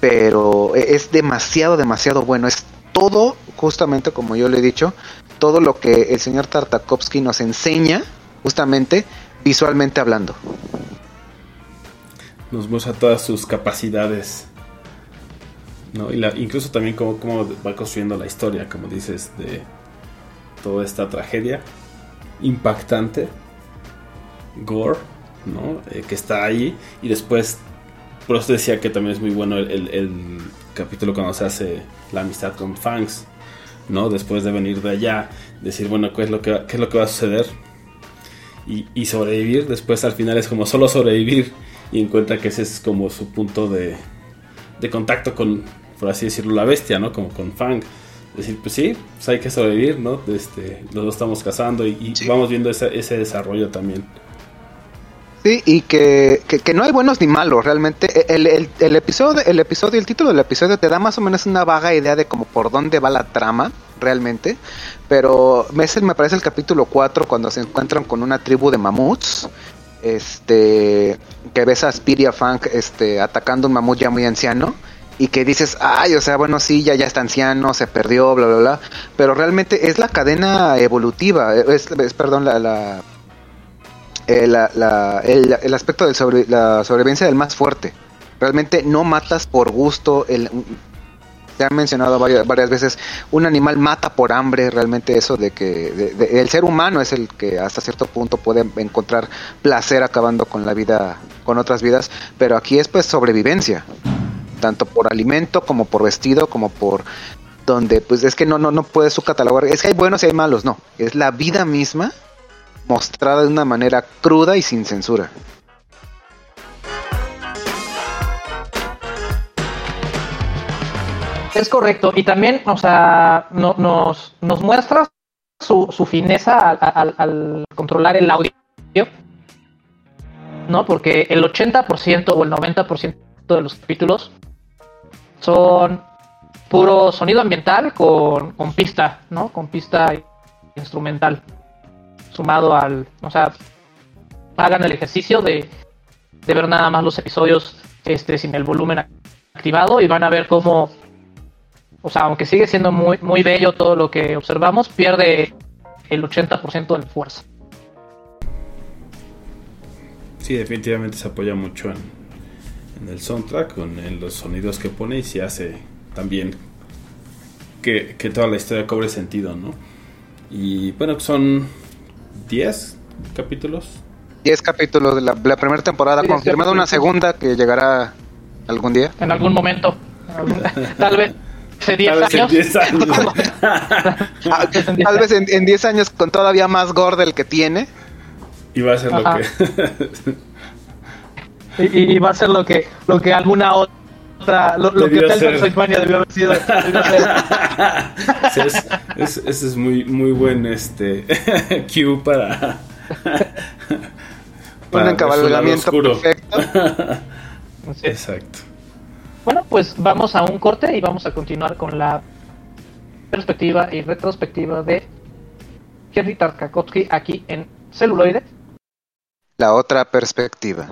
pero es demasiado, demasiado bueno. Es todo, justamente como yo le he dicho, todo lo que el señor Tartakovsky nos enseña, justamente visualmente hablando. Nos muestra todas sus capacidades. ¿no? Y la, incluso también cómo, cómo va construyendo la historia, como dices, de toda esta tragedia impactante, gore, ¿no? Eh, que está ahí. Y después, por eso decía que también es muy bueno el, capítulo cuando se hace la amistad con Fangs, ¿no? Después de venir de allá, decir, bueno, ¿qué es lo que, va- qué es lo que va a suceder? Y, y sobrevivir, después al final es como solo sobrevivir y encuentra que ese es como su punto de, de contacto con, por así decirlo, la bestia, ¿no? Como con Fang. Decir, pues sí, pues hay que sobrevivir, ¿no? Este, los dos estamos cazando y, y Sí. vamos viendo ese, ese desarrollo también. Sí, y que, que, no hay buenos ni malos, realmente. El, el, el episodio, el episodio, el título del episodio te da más o menos una vaga idea de como por dónde va la trama, realmente. Pero me parece el capítulo 4 cuando se encuentran con una tribu de mamuts. Este que ves a Spiria Funk este atacando un mamut ya muy anciano. Y que dices, ay, o sea, bueno, sí, ya, ya está anciano, se perdió, bla, bla, bla. Pero realmente es la cadena evolutiva, es, es perdón, la, la, eh, la- la- el, el aspecto de sobre, la sobrevivencia del más fuerte. Realmente no matas por gusto. El, se ha mencionado varias, varias veces, un animal mata por hambre. Realmente eso de que el ser humano es el que hasta cierto punto puede encontrar placer acabando con la vida, con otras vidas. Pero aquí es pues sobrevivencia. Tanto por alimento como por vestido como por donde pues es que no no no puedes su catalogar es que hay buenos y hay malos no es la vida misma mostrada de una manera cruda y sin censura. Es correcto. Y también, o sea, no- nos, muestra su, su fineza al controlar el audio. ¿No? Porque el 80% o el 90% de los capítulos son puro sonido ambiental con, con pista, ¿no? Con pista instrumental. Sumado al. O sea, hagan el ejercicio de, de ver nada más los episodios este, sin el volumen activado y van a ver cómo o sea, aunque sigue siendo muy, muy bello todo lo que observamos, pierde el 80% de fuerza. Sí, definitivamente se apoya mucho en, en el soundtrack, en los sonidos que pone y se hace también que, que toda la historia cobre sentido, ¿no? Y bueno, son 10 capítulos. 10 capítulos de la, la primera temporada, Sí, confirmada una segunda que llegará algún día. En algún momento. Tal vez hace 10 Tal vez en años. 10 años. Tal vez en 10 Tal vez en, en 10 años con todavía más gore del que tiene. y va a ser lo Ajá. que. Y, y va a ser lo que, lo que alguna otra. Lo, lo que ser. Transylvania debió haber sido. debió ser. Sí, es, es- ese es muy, muy buen este cue para. Un su lado encabalgamiento perfecto. Sí. Exacto. Bueno, pues vamos a un corte y vamos a continuar con la perspectiva y retrospectiva de Henry Tartakovsky aquí en celuloide. La otra perspectiva.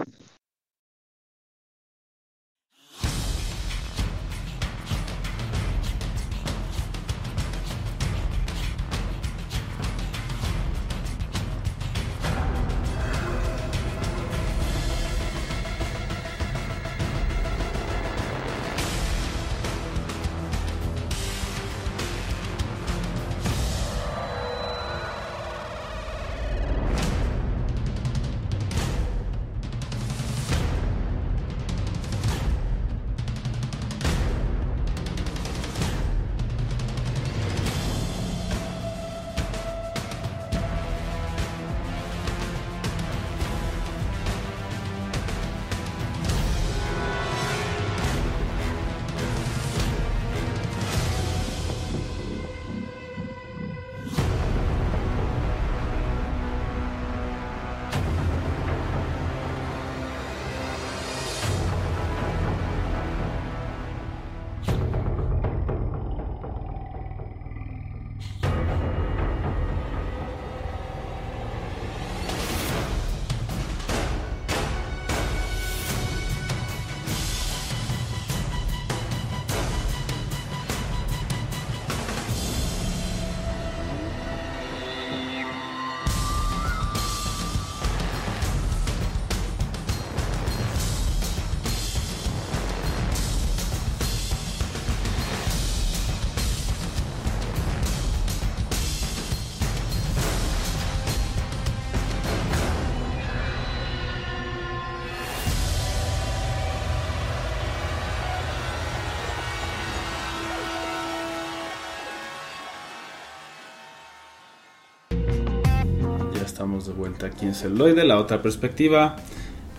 Estamos de vuelta aquí en celuloide, la otra perspectiva.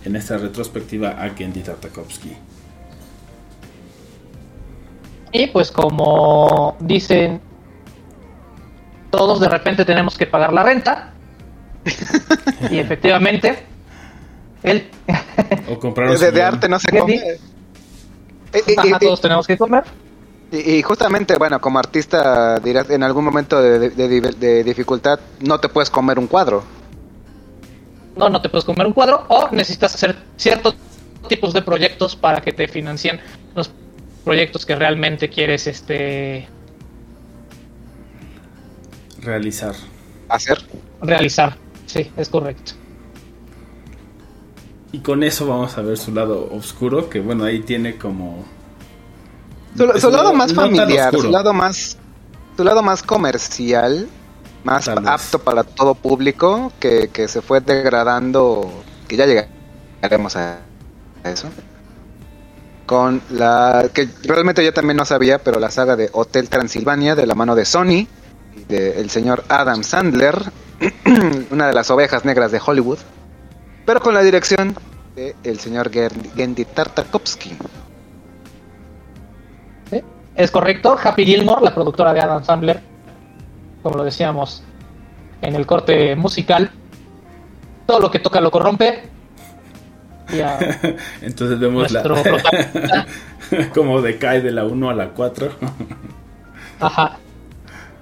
En esta retrospectiva a Gendy Tartakovsky. Y pues como dicen, todos de repente tenemos que pagar la renta. y efectivamente, él... O comprar De, de arte no se ¿Qué come. Eh, eh, Ajá, eh, todos tenemos que comer. Y, y justamente, bueno, como artista dirás, en algún momento de, de- de- de dificultad no te puedes comer un cuadro. No, no te puedes comer un cuadro o necesitas hacer ciertos tipos de proyectos para que te financien los proyectos que realmente quieres este Realizar. Hacer. realizar. Sí, es correcto. Y con eso vamos a ver su lado oscuro, que bueno, ahí tiene como... Su, lado más familiar, su lado más, su lado más comercial, más apto para todo público, que, que se fue degradando, que ya llegaremos a, a eso. Con la que realmente yo también no sabía, pero la saga de Hotel Transilvania de la mano de Sony y del señor Adam Sandler, una de las ovejas negras de Hollywood, pero con la dirección de el señor Gen- Gendy Tartakovsky. ¿sí? Es correcto. Happy Gilmore, la productora de Adam Sandler, como lo decíamos en el corte musical, todo lo que toca lo corrompe. Y a Entonces vemos la... como decae de la 1 a la 4. Ajá.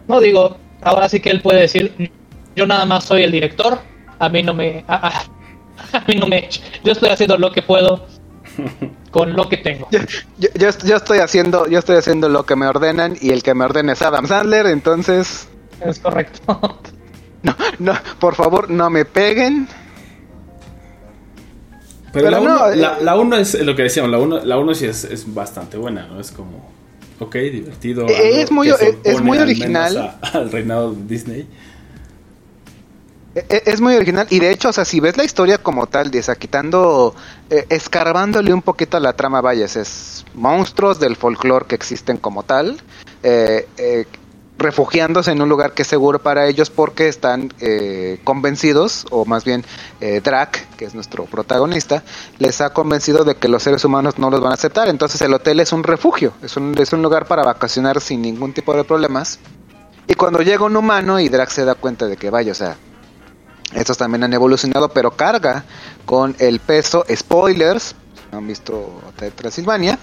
No digo, ahora sí que él puede decir, yo nada más soy el director, a mí no me, a, a- a mí no me, yo estoy haciendo lo que puedo con lo que tengo. Yo, yo, yo estoy haciendo, yo estoy haciendo lo que me ordenan y el que me ordena es Adam Sandler, entonces Es correcto. no, no, por favor no me peguen. Pero, Pero la 1 no, eh. la, la uno es lo que decíamos, la 1 la uno sí es, es bastante buena, ¿no? Es como... ok, divertido. Eh, es muy- se es- muy al original. a- al reinado de Disney. Es muy original y de hecho, o sea, si ves la historia como tal, de, o sea, quitando, eh, escarbándole un poquito a la trama, vayas, es monstruos del folclore que existen como tal, eh, eh, refugiándose en un lugar que es seguro para ellos porque están eh, convencidos, o más bien eh, Drac, que es nuestro protagonista, les ha convencido de que los seres humanos no los van a aceptar. Entonces el hotel es un refugio, es un, es un lugar para vacacionar sin ningún tipo de problemas. Y cuando llega un humano y Drac se da cuenta de que vaya, o sea, estos también han evolucionado, pero carga con el peso. Spoilers, han visto Transilvania.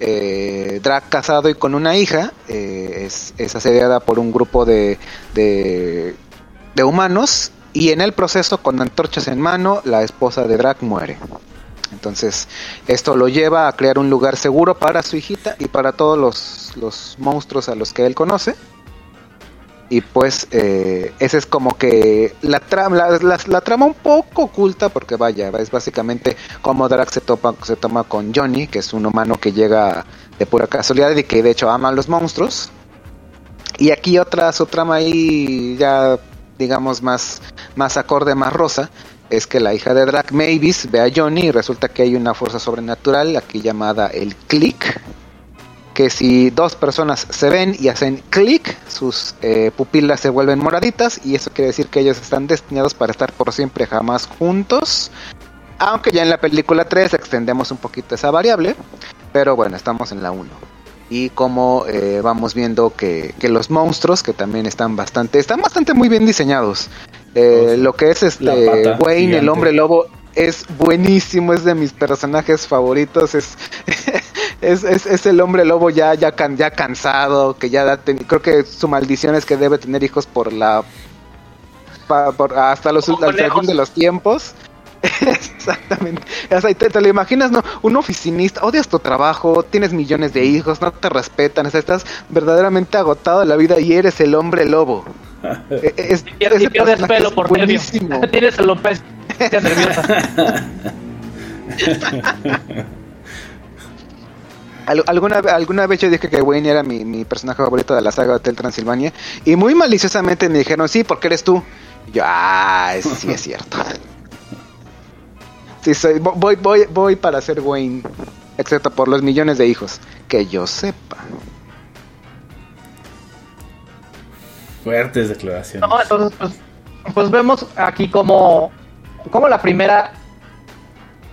Eh, Drac casado y con una hija eh, es, es asediada por un grupo de, de, de humanos. Y en el proceso, con antorchas en mano, la esposa de Drac muere. Entonces, esto lo lleva a crear un lugar seguro para su hijita y para todos los, los monstruos a los que él conoce. Y pues eh, esa es como que la trama, la, trama un poco oculta, porque vaya, es básicamente como Drax se toma con Johnny, que es un humano que llega de pura casualidad y que de hecho ama a los monstruos. Y aquí otra su trama ahí ya digamos más, más acorde, más rosa, es que la hija de Drac Mavis ve a Johnny y resulta que hay una fuerza sobrenatural aquí llamada el click que si dos personas se ven y hacen clic, sus eh, pupilas se vuelven moraditas y eso quiere decir que ellos están destinados para estar por siempre jamás juntos. Aunque ya en la película 3 extendemos un poquito esa variable, pero bueno, estamos en la 1. Y como eh, vamos viendo que, que los monstruos, que también están bastante, están bastante muy bien diseñados. Eh, lo que es este Wayne, el hombre lobo, es buenísimo, es de mis personajes favoritos, es, es, es, es el hombre lobo ya, ya, can- ya cansado, que ya da ten- creo que su maldición es que debe tener hijos por la pa- por- hasta los hasta el de los tiempos. Exactamente. O sea, te, te lo imaginas, ¿no? Un oficinista, odias tu trabajo, tienes millones de hijos, no te respetan, o sea, estás verdaderamente agotado de la vida y eres el hombre lobo. E- Es, Y y pierdes pelo por buenísimo. Tienes alopecia nerviosa. Al- alguna, alguna vez yo dije que Wayne era mi, mi personaje favorito de la saga Hotel Transilvania y muy maliciosamente me dijeron, sí, porque eres tú. Y yo, ah, es- sí es cierto. Sí, soy, vo- voy, voy, voy para ser Wayne, excepto por los millones de hijos, que yo sepa. Fuertes declaraciones. No, entonces, pues, pues vemos aquí como, como la primera,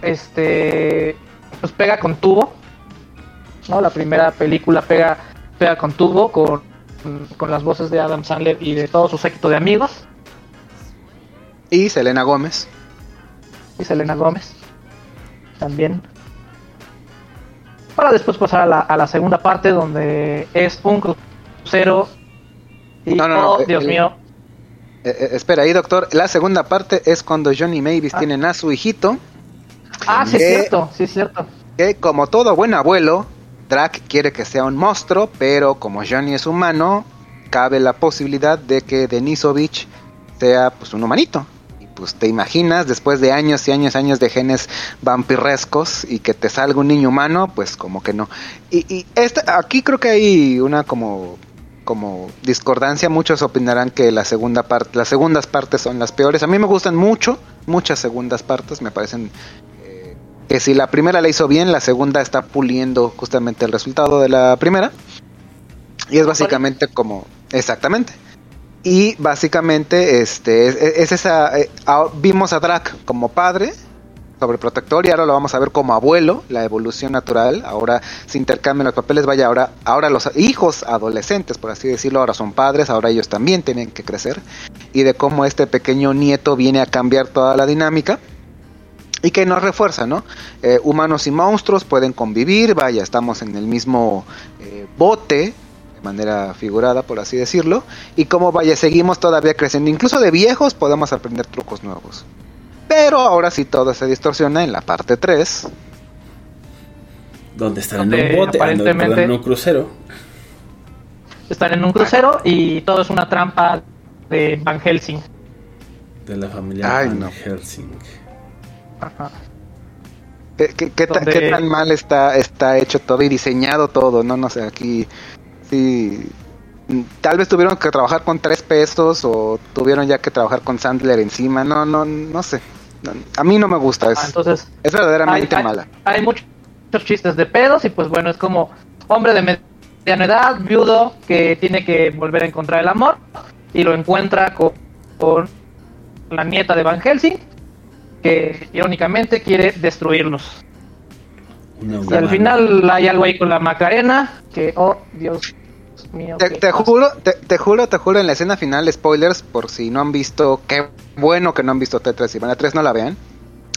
este, pues pega con tubo, ¿no? La primera película pega, pega con tubo, con, con las voces de Adam Sandler y de todo su séquito de amigos, Y Selena Gómez. y Selena Gómez, también. Para después pasar a la, a la segunda parte donde es un crucero y, No, no, no, oh, eh, Dios eh, mío, Eh, espera ahí, doctor. La segunda parte es cuando Johnny y Mavis Ah. tienen a su hijito, ah, sí es cierto, sí es cierto. que como todo buen abuelo, Drac quiere que sea un monstruo, pero como Johnny es humano, cabe la posibilidad de que Denisovich sea pues un humanito. Y pues te imaginas, después de años y años y años de genes vampirrescos y que te salga un niño humano, pues como que no. Y, y esta, aquí creo que hay una como como discordancia, muchos opinarán que la segunda parte, las segundas partes son las peores. A mí me gustan mucho, muchas segundas partes, me parecen que si la primera la hizo bien, la segunda está puliendo justamente el resultado de la primera. Y es básicamente como exactamente. Y básicamente este es, es esa eh, vimos a Drac como padre sobreprotector y ahora lo vamos a ver como abuelo, la evolución natural, ahora se intercambian los papeles, vaya, ahora ahora los hijos adolescentes, por así decirlo, ahora son padres, ahora ellos también tienen que crecer y de cómo este pequeño nieto viene a cambiar toda la dinámica y que nos refuerza, ¿no? Eh, humanos y monstruos pueden convivir, vaya, estamos en el mismo eh, bote, de manera figurada, por así decirlo, y como vaya, seguimos todavía creciendo, incluso de viejos podemos aprender trucos nuevos. Pero ahora sí todo se distorsiona en la parte 3. Donde están en un bote, aparentemente- en un crucero. Están en un crucero y todo es una trampa de Van Helsing. De la familia Ay, Van no. Helsing. Ajá. ¿Qué, qué- qué ta- Donde- qué tan mal está, está hecho todo y diseñado todo? No, no sé, aquí sí. Tal vez tuvieron que trabajar con tres pesos o tuvieron ya que trabajar con Sandler encima. No, no, no sé. No, a mí no me gusta. Es, Ah, entonces, es verdaderamente hay, hay- mala. hay muchos chistes de pedos y pues bueno, es como hombre de mediana edad, viudo, que tiene que volver a encontrar el amor y lo encuentra con, con la nieta de Van Helsing, que irónicamente quiere destruirlos. Una Y al final hay algo ahí con la Macarena, que, oh, Dios mío. Te, juro, te, te juro, te juro, en la escena final, spoilers, por si no han visto, qué bueno que no han visto T3 y van a 3 no la vean.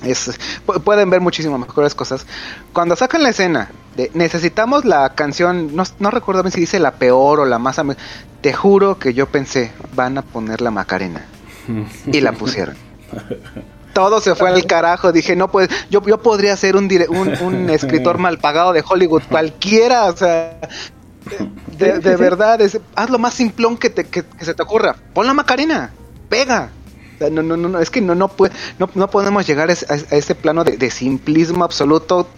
Es, pu- pueden ver muchísimas mejores cosas. Cuando sacan la escena de necesitamos la canción, no, no recuerdo bien si dice la peor o la más... Te juro que yo pensé, van a poner la Macarena. Y la pusieron. Todo se fue al carajo. Dije, no pues, yo, yo podría ser un, dire- un, un escritor mal pagado de Hollywood, cualquiera, o sea, de, de verdad, es, haz lo más simplón que, te, que, que se te ocurra. Pon la Macarena, pega. O sea, no, no, no, no, es que no, no, puede, no, no podemos llegar a, ese- a ese plano de, de simplismo absoluto.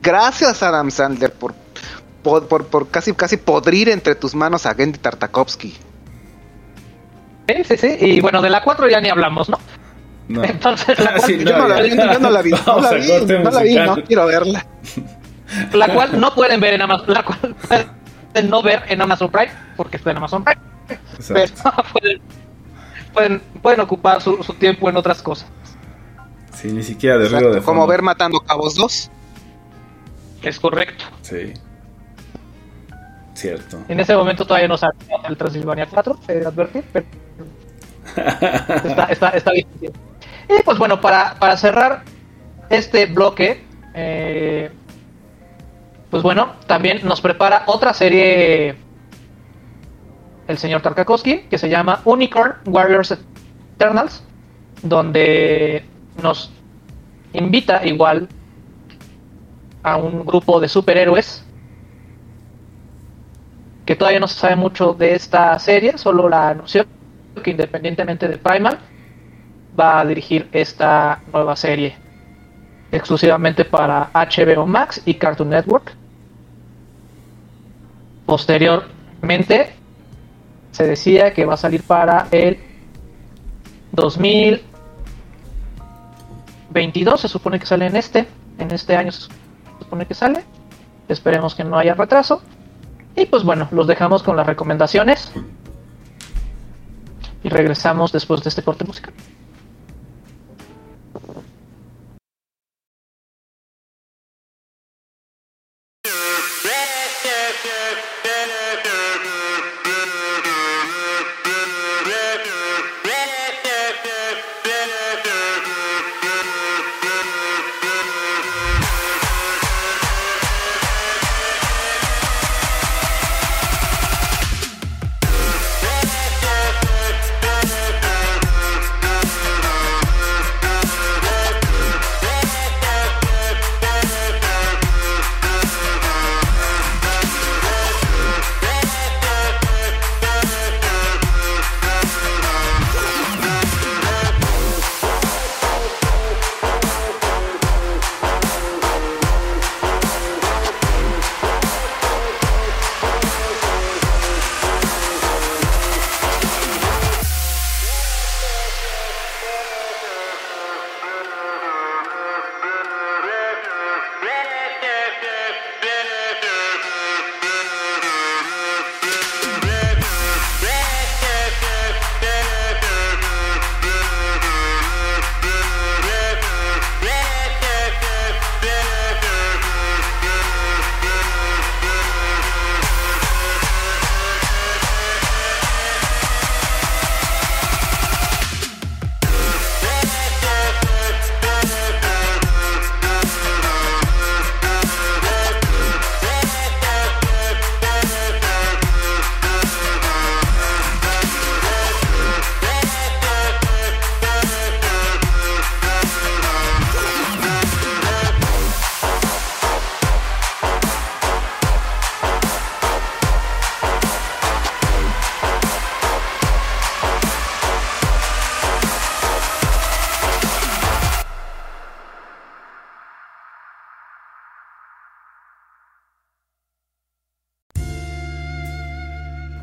Gracias, Adam Sandler, por, por, por, por casi, casi podrir entre tus manos a Gendy Tartakovsky. Sí, sí, sí. Y bueno, de la 4 ya ni hablamos, ¿no? No. Entonces, la Ah, sí, cual- yo, no la, vi, yo no la vi, no la vi, no la vi, no quiero verla. la cual no pueden ver en Amazon, la cual pueden no ver en Amazon Prime, porque está en Amazon Prime, pero pueden, pueden, pueden ocupar su, su tiempo en otras cosas. Sí, ni siquiera de ruido de como ver Matando Cabos 2. Es correcto. Sí. Cierto. En ese momento todavía no sale el Transilvania 4, se debe advertir, pero está, está, está difícil. Y pues bueno, para, para cerrar este bloque, eh, pues bueno, también nos prepara otra serie el señor Tarkovsky que se llama Unicorn Warriors Eternals, donde nos invita igual a un grupo de superhéroes que todavía no se sabe mucho de esta serie, solo la anunció que independientemente de Primal va a dirigir esta nueva serie exclusivamente para HBO Max y Cartoon Network. Posteriormente se decía que va a salir para el 2022, se supone que sale en este, en este año se supone que sale. Esperemos que no haya retraso. Y pues bueno, los dejamos con las recomendaciones. Y regresamos después de este corte musical.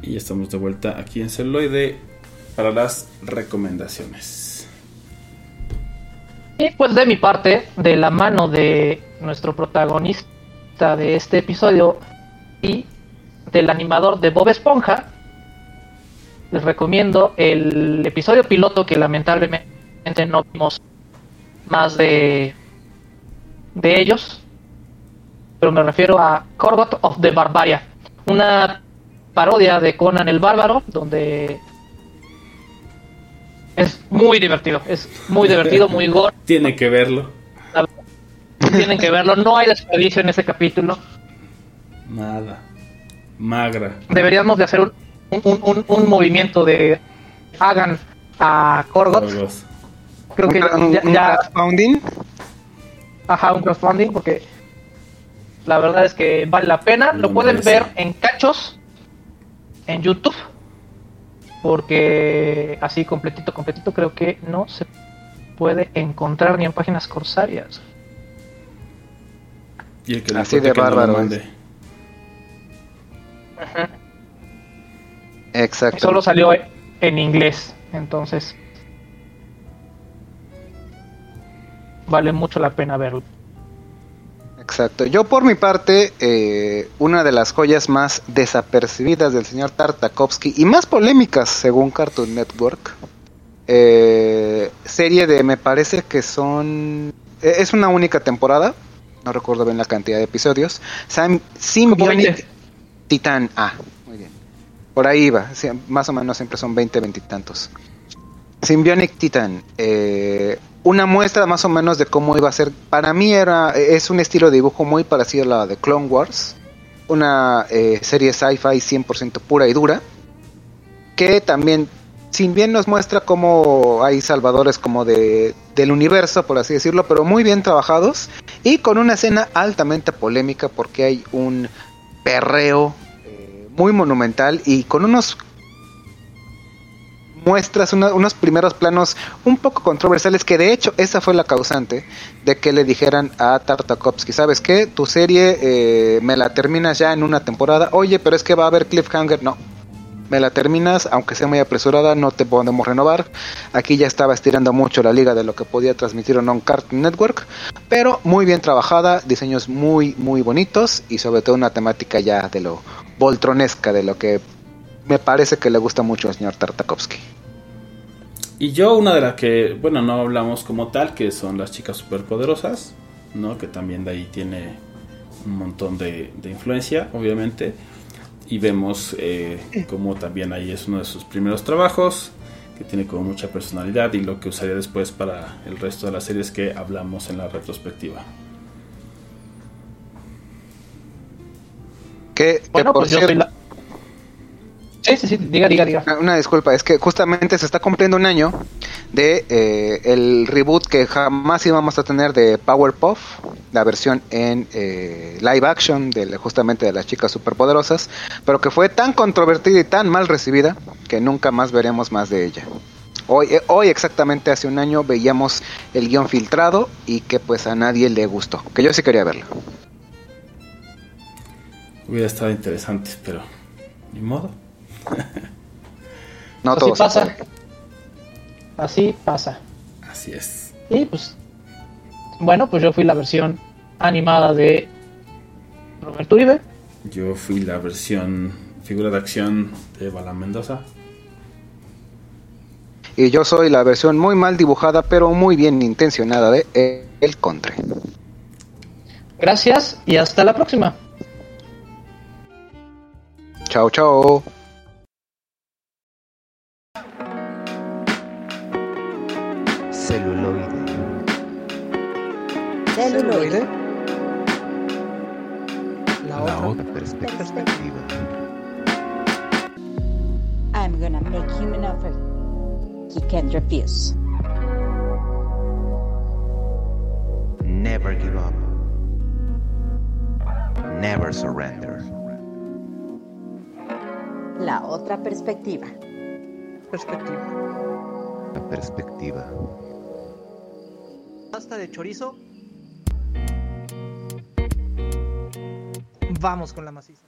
Y estamos de vuelta aquí en celuloide para las recomendaciones. Y pues de mi parte, de la mano de nuestro protagonista de este episodio y del animador de Bob Esponja, les recomiendo el episodio piloto que lamentablemente no vimos más de, de ellos, pero me refiero a Corgot of the Barbaria, una parodia de Conan el Bárbaro, donde es muy divertido, es muy divertido, muy gore. Tiene que verlo. Tienen que verlo, no hay desperdicio en ese capítulo. Nada. Magra. Deberíamos de hacer un, un, un, un movimiento de hagan a Corgot. Creo que Un- ya, un ya- crowdfunding. ajá, un crowdfunding porque la verdad es que vale la pena. Lo Lo pueden merece. ver en cachos en YouTube porque así completito, completito creo que no se puede encontrar ni en páginas corsarias. Y el que le Así de que no lo bárbaro. Exacto. Solo salió en inglés, entonces vale mucho la pena verlo. Exacto. Yo por mi parte, eh, una de las joyas más desapercibidas del señor Tartakovsky y más polémicas según Cartoon Network, eh, serie de, me parece que son, eh, es una única temporada, no recuerdo bien la cantidad de episodios, Sam, Symbionic 20. Titan A, muy bien. Por ahí va, más o menos siempre son 20, 20 y tantos. Symbionic Titan, eh, una muestra más o menos de cómo iba a ser. Para mí era es un estilo de dibujo muy parecido a la de Clone Wars, una eh, serie sci-fi 100% pura y dura, que también, sin bien nos muestra cómo hay salvadores como de del universo, por así decirlo, pero muy bien trabajados y con una escena altamente polémica porque hay un perreo eh, muy monumental y con unos muestras una- unos primeros planos un poco controversiales que de hecho esa fue la causante de que le dijeran a Tartakovsky, ¿sabes qué? Tu serie eh, me la terminas ya en una temporada, oye, pero es que va a haber cliffhanger, no. Me la terminas, aunque sea muy apresurada, no te podemos renovar. Aquí ya estaba estirando mucho la liga de lo que podía transmitir o no Cartoon Network, pero muy bien trabajada, diseños muy, muy bonitos y sobre todo una temática ya de lo voltronesca, de lo que me parece que le gusta mucho al señor Tartakovsky. Y yo una de las que, bueno, no hablamos como tal, que son las chicas superpoderosas, ¿no? Que también de ahí tiene un montón de, de influencia, obviamente. Y vemos eh, como también ahí es uno de sus primeros trabajos, que tiene como mucha personalidad y lo que usaría después para el resto de las series que hablamos en la retrospectiva. Que, Bueno, por pues yo cierto, soy la... Sí, sí, sí, diga, diga, diga. Una- disculpa, es que justamente se está cumpliendo un año de eh, el reboot que jamás íbamos a tener de Powerpuff, la versión en eh, live action de justamente de las chicas superpoderosas, pero que fue tan controvertida y tan mal recibida que nunca más veremos más de ella. Hoy, eh, hoy exactamente hace un año veíamos el guion filtrado y que pues a nadie le gustó, que yo sí quería verlo. Hubiera estado interesante, pero ni modo. No Así todo se pasa. puede. Así pasa. Así es. Y pues, bueno, pues yo fui la versión animada de Roberto Uribe. Yo fui la versión figura de acción de Bala Mendoza. Y yo soy la versión muy mal dibujada pero muy bien intencionada de eh, El Contre. Gracias y hasta la próxima. Chao, chao. Celuloide. Celuloide. La otra perspectiva. I'm gonna make him an offer he can't refuse. Never give up. Never surrender. La otra perspectiva. La perspectiva. Pasta de chorizo. Vamos con la maciza.